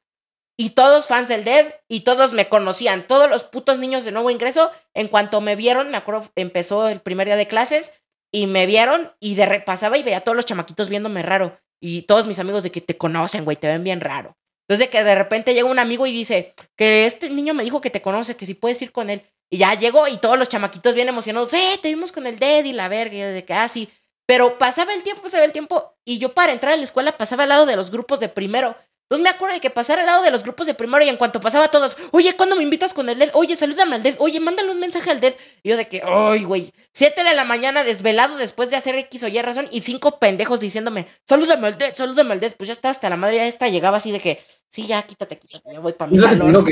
Y todos fans del Dead y todos me conocían. Todos los putos niños de nuevo ingreso, en cuanto me vieron, me acuerdo, empezó el primer día de clases y me vieron y de repasaba y veía a todos los chamaquitos viéndome raro. Y todos mis amigos de que te conocen, güey, te ven bien raro. Entonces de que de repente llega un amigo y dice que este niño me dijo que te conoce, que si puedes ir con él. Y ya llegó y todos los chamaquitos bien emocionados, ¡eh! Te vimos con el Dead y la verga, y de que así. Ah, Pero pasaba el tiempo, pasaba el tiempo, y yo para entrar a la escuela pasaba al lado de los grupos de primero. Entonces me acuerdo de que pasara al lado de los grupos de primero y en cuanto pasaba a todos, oye, ¿cuándo me invitas con el Dead? Oye, salúdame al Dead, oye, mándale un mensaje al Dead. Y yo de que, ay, güey, siete de la mañana desvelado después de hacer X o Y razón y cinco pendejos diciéndome, salúdame al Dead, salúdame al Dead. Pues ya está hasta la madre, ya esta llegaba así de que, sí, ya, quítate, quítate, ya voy para mi salón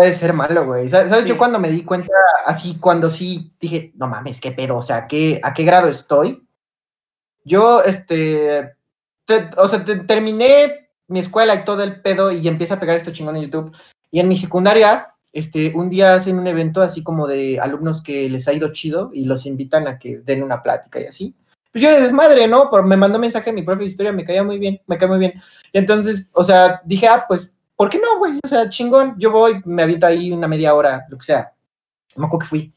puede ser malo, güey. ¿Sabes? Yo cuando me di cuenta, así, cuando sí dije, no mames, qué pedo, o sea, ¿qué, ¿a qué grado estoy? Yo, este, o sea, terminé mi escuela y todo el pedo y empieza a pegar esto chingón en YouTube. Y en mi secundaria, este, un día hacen un evento así como de alumnos que les ha ido chido y los invitan a que den una plática y así. Pues yo de desmadre, ¿no? Por, me mandó mensaje a mi profe de historia, me caía muy bien, me cae muy bien. Y entonces, o sea, dije, ah, pues ¿por qué no, güey? O sea, chingón, yo voy, me aviento ahí una media hora, lo que sea. Me acuerdo que fui.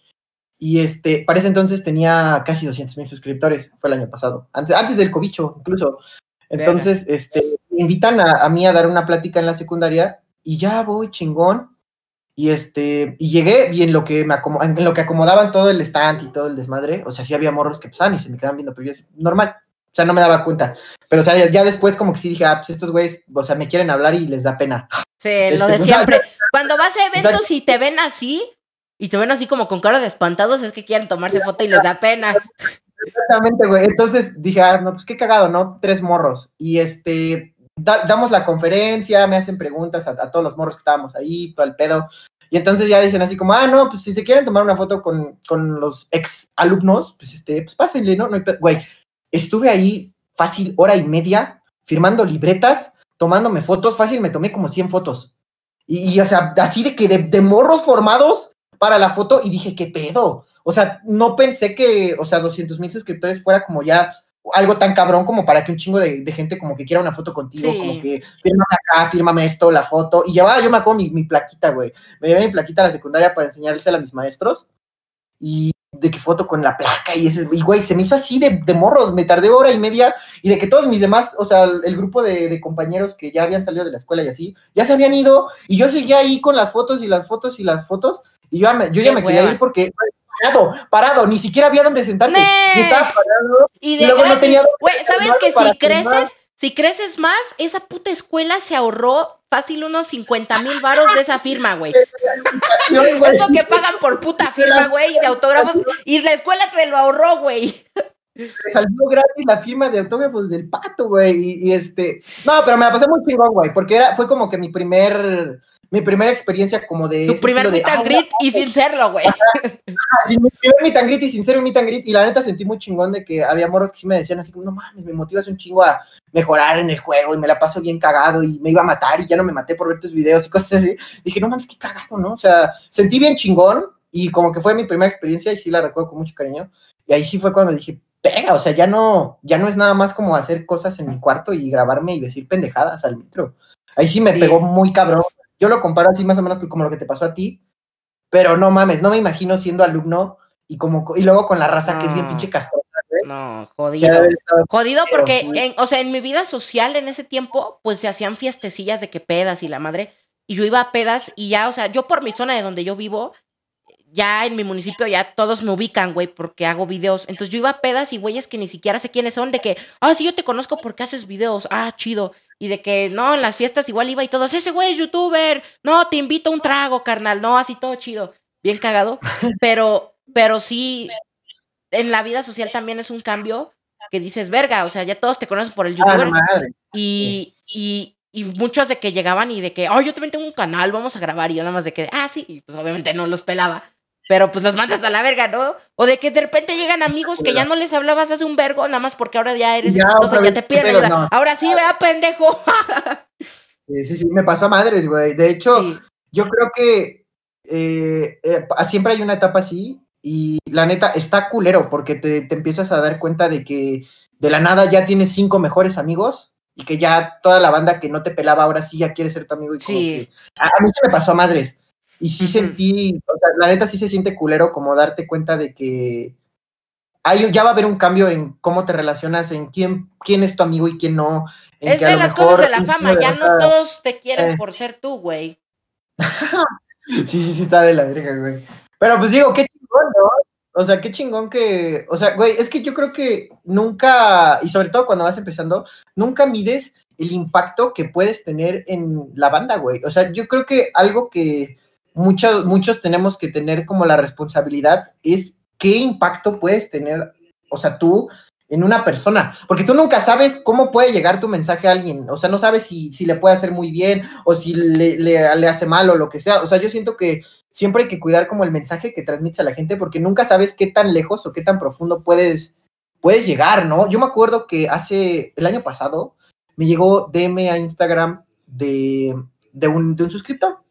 Y este, para ese entonces tenía casi 200 mil suscriptores, fue el año pasado, antes, antes del cobicho incluso. Entonces, este, me invitan a, mí a dar una plática en la secundaria y ya voy chingón. Y este, y llegué y en lo que me en lo que acomodaban todo el stand y todo el desmadre, o sea, sí había morros que pasaban y se me quedaban viendo, pero yo es normal. O sea, no me daba cuenta. Pero, o sea, ya después como que sí dije, ah, pues estos güeyes, o sea, me quieren hablar y les da pena. Sí, lo de este, siempre. Cuando vas a eventos y te ven así, y te ven así como con cara de espantados, es que quieren tomarse foto y les da pena. Exactamente, güey. Entonces dije, ah, no, pues qué cagado, ¿no? Tres morros. Y este, damos la conferencia, me hacen preguntas a, todos los morros que estábamos ahí, todo el pedo. Y entonces ya dicen así como, ah, no, pues si se quieren tomar una foto con, con los ex alumnos, pues este, pues pásenle, ¿no? no hay güey, estuve ahí fácil hora y media firmando libretas, tomándome fotos, fácil me tomé como 100 fotos. Y, o sea, así de que de, morros formados para la foto y dije, ¿qué pedo? O sea, no pensé que, o sea, 200 mil suscriptores fuera como ya algo tan cabrón como para que un chingo de, gente como que quiera una foto contigo, como que fírmame acá, fírmame esto, la foto. Y llevaba, yo me acuerdo mi, mi plaquita, güey. Me llevé mi plaquita a la secundaria para enseñársela a mis maestros. Y de que foto con la placa y ese, y güey, se me hizo así de, de, morros, me tardé hora y media y de que todos mis demás, o sea, el, grupo de, de, compañeros que ya habían salido de la escuela y así, ya se habían ido y yo seguía ahí con las fotos y las fotos y las fotos y yo, yo ya me quería ir porque parado, parado, ni siquiera había donde sentarse y estaba parado y, de luego no tenía güey, ¿sabes que si creces, si creces más, esa puta escuela se ahorró fácil unos 50 mil varos de esa firma, güey. es lo que pagan por puta firma, güey, de autógrafos. Y la escuela se lo ahorró, güey. Salió gratis la firma de autógrafos del pato, güey. Y, este. No, pero me la pasé muy chingón, güey. Porque era, fue como que mi primer mi primera experiencia como de. Tu primer meet and greet y sin serlo, güey. sí, mi primer meet and greet y sin ser un meet and greet. Y la neta sentí muy chingón de que había morros que sí me decían así como, no mames, me motivas un chingo a mejorar en el juego y me la paso bien cagado y me iba a matar y ya no me maté por ver tus videos y cosas así. Dije, no mames, qué cagado, ¿no? O sea, sentí bien chingón y como que fue mi primera experiencia y sí la recuerdo con mucho cariño. Y ahí sí fue cuando dije, pega, o sea, ya no, ya no es nada más como hacer cosas en mi cuarto y grabarme y decir pendejadas al micro. Ahí sí me pegó muy cabrón yo lo comparo así más o menos como lo que te pasó a ti, pero no mames, no me imagino siendo alumno y como y luego con la raza que es bien pinche castrosa. No, jodido. jodido porque, o sea, en mi vida social en ese tiempo, pues se hacían fiestecillas de que pedas y la madre. Y yo iba a pedas y ya, o sea, yo por mi zona de donde yo vivo, ya en mi municipio ya todos me ubican, güey, porque hago videos. Entonces yo iba a pedas y güeyes que ni siquiera sé quiénes son, de que, ah, sí, yo te conozco porque haces videos, ah, chido. Y de que, no, en las fiestas igual iba y todos, ese güey es youtuber, no, te invito a un trago, carnal, no, así todo chido, bien cagado. Pero, pero sí, en la vida social también es un cambio que dices, verga, o sea, ya todos te conocen por el ah, youtuber. y, y, y muchos de que llegaban y de que, oh, yo también tengo un canal, vamos a grabar. Y yo nada más de que, ah, sí, y pues obviamente no los pelaba pero pues los mandas a la verga, ¿no? O de que de repente llegan amigos que ya no les hablabas hace un vergo, nada más porque ahora ya eres ya, exitoso, ya te piden ayuda. Ahora sí, vea, pendejo. sí, sí, sí, me pasó a madres, güey. De hecho, yo creo que eh, eh, siempre hay una etapa así y la neta está culero porque te, te, empiezas a dar cuenta de que de la nada ya tienes cinco mejores amigos y que ya toda la banda que no te pelaba ahora sí ya quiere ser tu amigo. Y sí. a, a, mí se me pasó a madres. Y sí sentí, o sea, la neta sí se siente culero como darte cuenta de que hay, ya va a haber un cambio en cómo te relacionas, en quién, quién es tu amigo y quién no. es de las cosas de la fama, ya no todos te quieren eh. por ser tú, güey. sí, sí, sí, está de la verga, güey. Pero pues digo, qué chingón, ¿no? O sea, qué chingón que, o sea, güey, es que yo creo que nunca, y sobre todo cuando vas empezando, nunca mides el impacto que puedes tener en la banda, güey. O sea, yo creo que algo que muchos, muchos tenemos que tener como la responsabilidad es qué impacto puedes tener, o sea, tú en una persona, porque tú nunca sabes cómo puede llegar tu mensaje a alguien, o sea, no sabes si, si le puede hacer muy bien o si le, le, hace mal o lo que sea, o sea, yo siento que siempre hay que cuidar como el mensaje que transmites a la gente, porque nunca sabes qué tan lejos o qué tan profundo puedes, puedes llegar, ¿no? Yo me acuerdo que hace, el año pasado, me llegó DM a Instagram de, de, un, de un suscriptor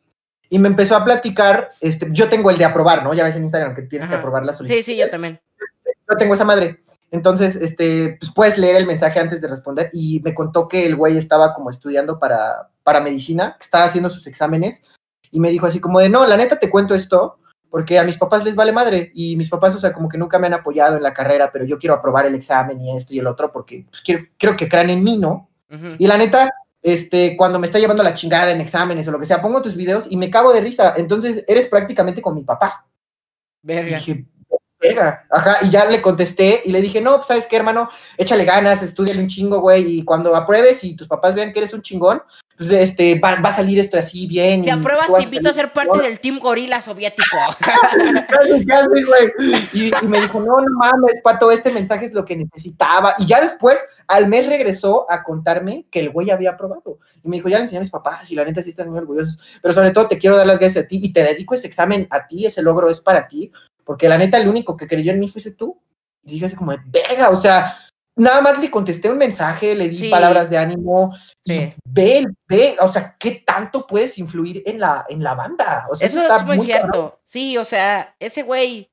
y me empezó a platicar, este, yo tengo el de aprobar, ¿no? Ya ves en Instagram que tienes que aprobar la solicitud. Sí, sí, yo también. Yo tengo esa madre. Entonces, este, pues puedes leer el mensaje antes de responder y me contó que el güey estaba como estudiando para, para medicina, que estaba haciendo sus exámenes y me dijo así como de, no, la neta te cuento esto porque a mis papás les vale madre y mis papás, o sea, como que nunca me han apoyado en la carrera, pero yo quiero aprobar el examen y esto y el otro porque pues, quiero, quiero que crean en mí, ¿no? Y la neta, este, cuando me está llevando la chingada en exámenes o lo que sea, pongo tus videos y me cago de risa. Entonces, eres prácticamente con mi papá. Verga. dije, verga. Ajá, y ya le contesté y le dije, no, pues, ¿sabes qué, hermano? Échale ganas, estudiale un chingo, güey, y cuando apruebes y tus papás vean que eres un chingón, pues este, va, va a salir esto así bien. Si apruebas, te invito a, ser parte del Team Gorila soviético. casi, casi, güey. Y, me dijo, no, no mames, Pato, este mensaje es lo que necesitaba. Y ya después, al mes regresó a contarme que el güey había aprobado. Y me dijo, ya le enseñé a mis papás y la neta sí están muy orgullosos. Pero sobre todo te quiero dar las gracias a ti y te dedico ese examen a ti, ese logro es para ti, porque la neta el único que creyó en mí fuiste tú. Y dije así como, verga, o sea, nada más le contesté un mensaje, le di palabras de ánimo. ve, ve, o sea, ¿qué tanto puedes influir en la, en la banda? O sea, eso, es muy, cierto. Sí, o sea, ese güey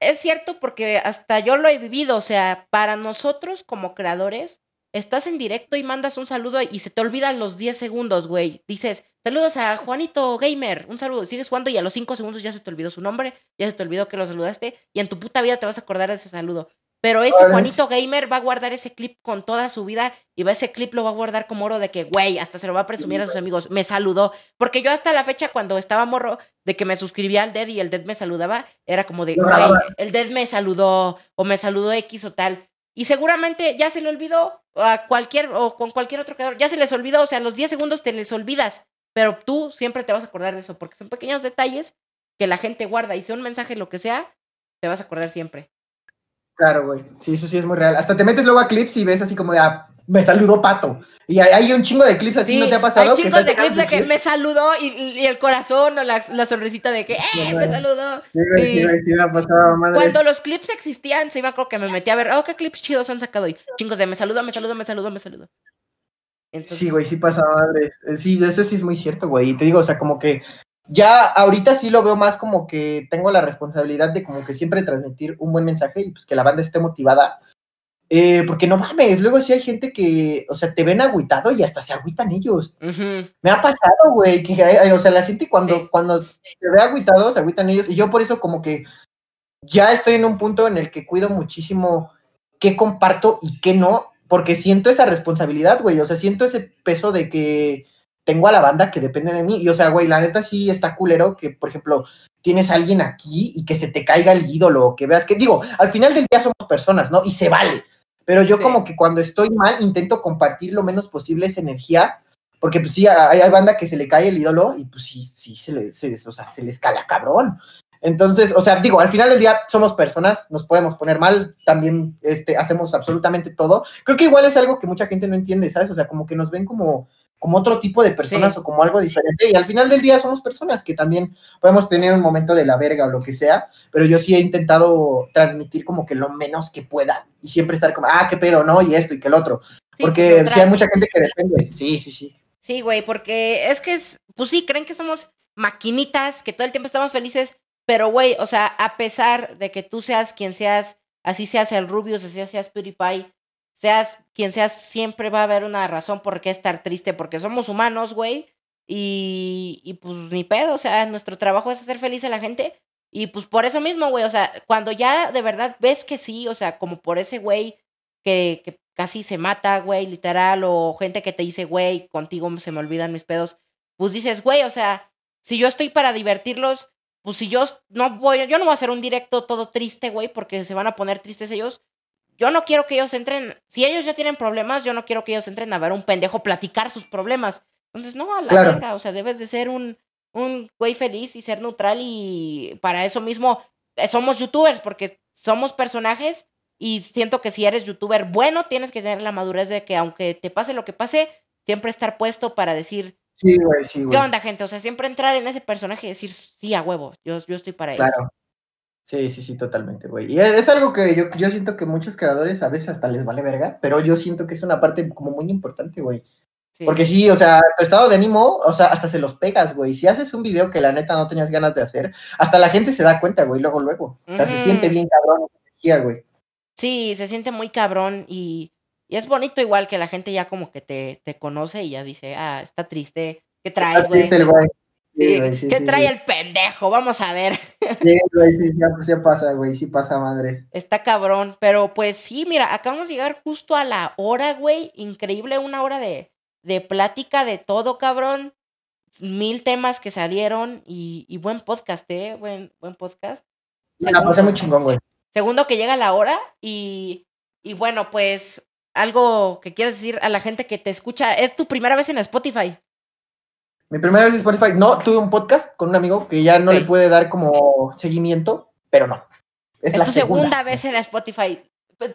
es cierto porque hasta yo lo he vivido. O sea, para nosotros como creadores, estás en directo y mandas un saludo y se te olvidan los 10 segundos, güey. Dices, saludos a Juanito Gamer, un saludo. Sigues jugando y a los 5 segundos ya se te olvidó su nombre, ya se te olvidó que lo saludaste y en tu puta vida te vas a acordar de ese saludo. Pero ese Juanito Gamer va a guardar ese clip con toda su vida y va ese clip lo va a guardar como oro de que, güey, hasta se lo va a presumir a sus amigos. Me saludó. Porque yo hasta la fecha, cuando estaba morro, de que me suscribía al Dead y el Dead me saludaba, era como de, güey, el Dead me saludó o me saludó X o tal. Y seguramente ya se le olvidó a cualquier o con cualquier otro creador, ya se les olvidó, o sea, los 10 segundos te les olvidas, pero tú siempre te vas a acordar de eso, porque son pequeños detalles que la gente guarda y sea un mensaje, lo que sea, te vas a acordar siempre. Claro, güey. Sí, eso sí es muy real. Hasta te metes luego a clips y ves así como de, ah, me saludó Pato. Y hay, un chingo de clips así, ¿no te ha pasado? Hay chingos de clips de que me saludó y, el corazón o la, sonrisita de que, ¡eh! me saludó. Sí, sí, sí, me ha pasado, madre. Cuando los clips existían, se iba, creo que me metí a ver, oh, qué clips chidos han sacado hoy. Chingos de me saludó, me saludó, me saludó, me saludó. sí, güey, sí pasaba, madre. Sí, eso sí es muy cierto, güey. Y te digo, o sea, como que ya ahorita sí lo veo más como que tengo la responsabilidad de como que siempre transmitir un buen mensaje y pues que la banda esté motivada. Eh, porque no mames, luego sí hay gente que, o sea, te ven agüitado y hasta se agüitan ellos. Me ha pasado, güey, que, o sea, la gente cuando, cuando te ve agüitado, se agüitan ellos. Y yo por eso como que ya estoy en un punto en el que cuido muchísimo qué comparto y qué no, porque siento esa responsabilidad, güey. O sea, siento ese peso de que tengo a la banda que depende de mí. Y o sea, güey, la neta sí está culero que, por ejemplo, tienes a alguien aquí y que se te caiga el ídolo, que veas que, digo, al final del día somos personas, ¿no? Y se vale. Pero yo como que cuando estoy mal intento compartir lo menos posible esa energía, porque pues sí, hay, hay banda que se le cae el ídolo y pues sí, sí, se le, se, o sea, se les cala cabrón. Entonces, o sea, digo, al final del día somos personas, nos podemos poner mal, también este, hacemos absolutamente todo. Creo que igual es algo que mucha gente no entiende, ¿sabes? O sea, como que nos ven como como otro tipo de personas o como algo diferente. Y al final del día somos personas que también podemos tener un momento de la verga o lo que sea, pero yo sí he intentado transmitir como que lo menos que pueda y siempre estar como, ah, qué pedo, ¿no? Y esto y que el otro. porque sí hay mucha gente que depende. Sí, sí, sí. Sí, güey, porque es que es, pues sí, creen que somos maquinitas, que todo el tiempo estamos felices, pero güey, o sea, a pesar de que tú seas quien seas, así seas el Rubius, así seas PewDiePie, seas quien seas, siempre va a haber una razón por qué estar triste, porque somos humanos, güey. Y, y pues ni pedo, o sea, nuestro trabajo es hacer feliz a la gente. Y pues por eso mismo, güey, o sea, cuando ya de verdad ves que sí, o sea, como por ese güey que, que casi se mata, güey, literal, o gente que te dice, güey, contigo se me olvidan mis pedos, pues dices, güey, o sea, si yo estoy para divertirlos, pues si yo no voy, yo no voy a hacer un directo todo triste, güey, porque se van a poner tristes ellos, yo no quiero que ellos entren, si ellos ya tienen problemas, yo no quiero que ellos entren a ver a un pendejo platicar sus problemas. Entonces, no, a la verga, o sea, debes de ser un, un güey feliz y ser neutral y para eso mismo eh, somos youtubers porque somos personajes y siento que si eres youtuber bueno, tienes que tener la madurez de que aunque te pase lo que pase, siempre estar puesto para decir, sí, güey, sí, güey. ¿qué onda, gente? O sea, siempre entrar en ese personaje y decir, sí, a huevo, yo, yo estoy para claro. Sí, sí, sí, totalmente, güey. Y es, algo que yo, yo siento que muchos creadores a veces hasta les vale verga, pero yo siento que es una parte como muy importante, güey. Porque sí, o sea, tu estado de ánimo, o sea, hasta se los pegas, güey. Si haces un video que la neta no tenías ganas de hacer, hasta la gente se da cuenta, güey, luego, luego. O sea, se siente bien cabrón energía, güey. Sí, se siente muy cabrón y, y, es bonito igual que la gente ya como que te, te conoce y ya dice, ah, está triste, ¿qué traes, güey? ¿Qué trae el pendejo? Vamos a ver. Sí, güey, sí, sí pasa, güey, sí pasa, madres. Está cabrón, pero pues sí, mira, acabamos de llegar justo a la hora, güey, increíble, una hora de, de plática de todo, cabrón. Mil temas que salieron y, buen podcast, ¿eh? Buen, buen podcast. Me la pasé muy chingón, güey. Segundo que llega la hora y, y bueno, pues algo que quieres decir a la gente que te escucha, ¿es tu primera vez en Spotify? Mi primera vez en Spotify, no, tuve un podcast con un amigo que ya no le puede dar como seguimiento, pero no. Es, la tu segunda. vez en Spotify.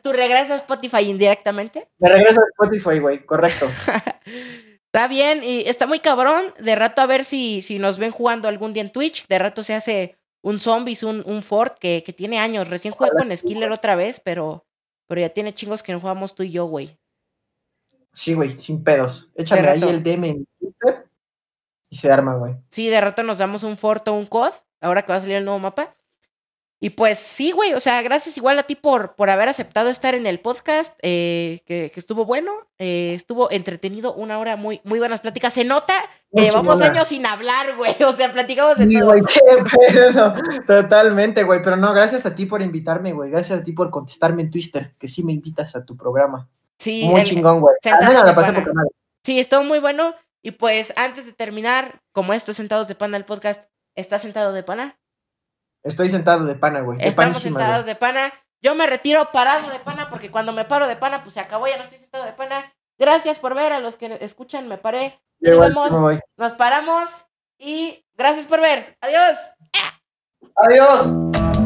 ¿Tu regreso a Spotify indirectamente? Me regreso a Spotify, güey, correcto. está bien, y está muy cabrón. De rato a ver si, si nos ven jugando algún día en Twitch. De rato se hace un Zombies, un, un Ford que, que tiene años. Recién jugué con Skiller otra vez, pero, pero ya tiene chingos que no jugamos tú y yo, güey. Sí, güey, sin pedos. Échame ahí el DM en Twitter y se arma, güey. Sí, de rato nos damos un Fort o un COD, ahora que va a salir el nuevo mapa. Y pues sí, güey, o sea, gracias igual a ti por, por haber aceptado estar en el podcast, eh, que, estuvo bueno, eh, estuvo entretenido, una hora muy, muy buenas pláticas. Se nota que llevamos años sin hablar, güey, o sea, platicamos de todo. Güey, qué pedo. Totalmente, güey, pero no, gracias a ti por invitarme, güey, gracias a ti por contestarme en Twitter, que sí me invitas a tu programa. Sí. Muy chingón, güey. la pasé por Sí, estuvo muy bueno. Y pues antes de terminar, como estos sentados de pana el podcast, ¿estás sentado de pana? Estoy sentado de pana, güey. Estamos sentados de pana. Yo me retiro parado de pana porque cuando me paro de pana, pues se acabó, ya no estoy sentado de pana. Gracias por ver a los que escuchan, me paré. Nos vemos, nos paramos y gracias por ver. Adiós. Adiós.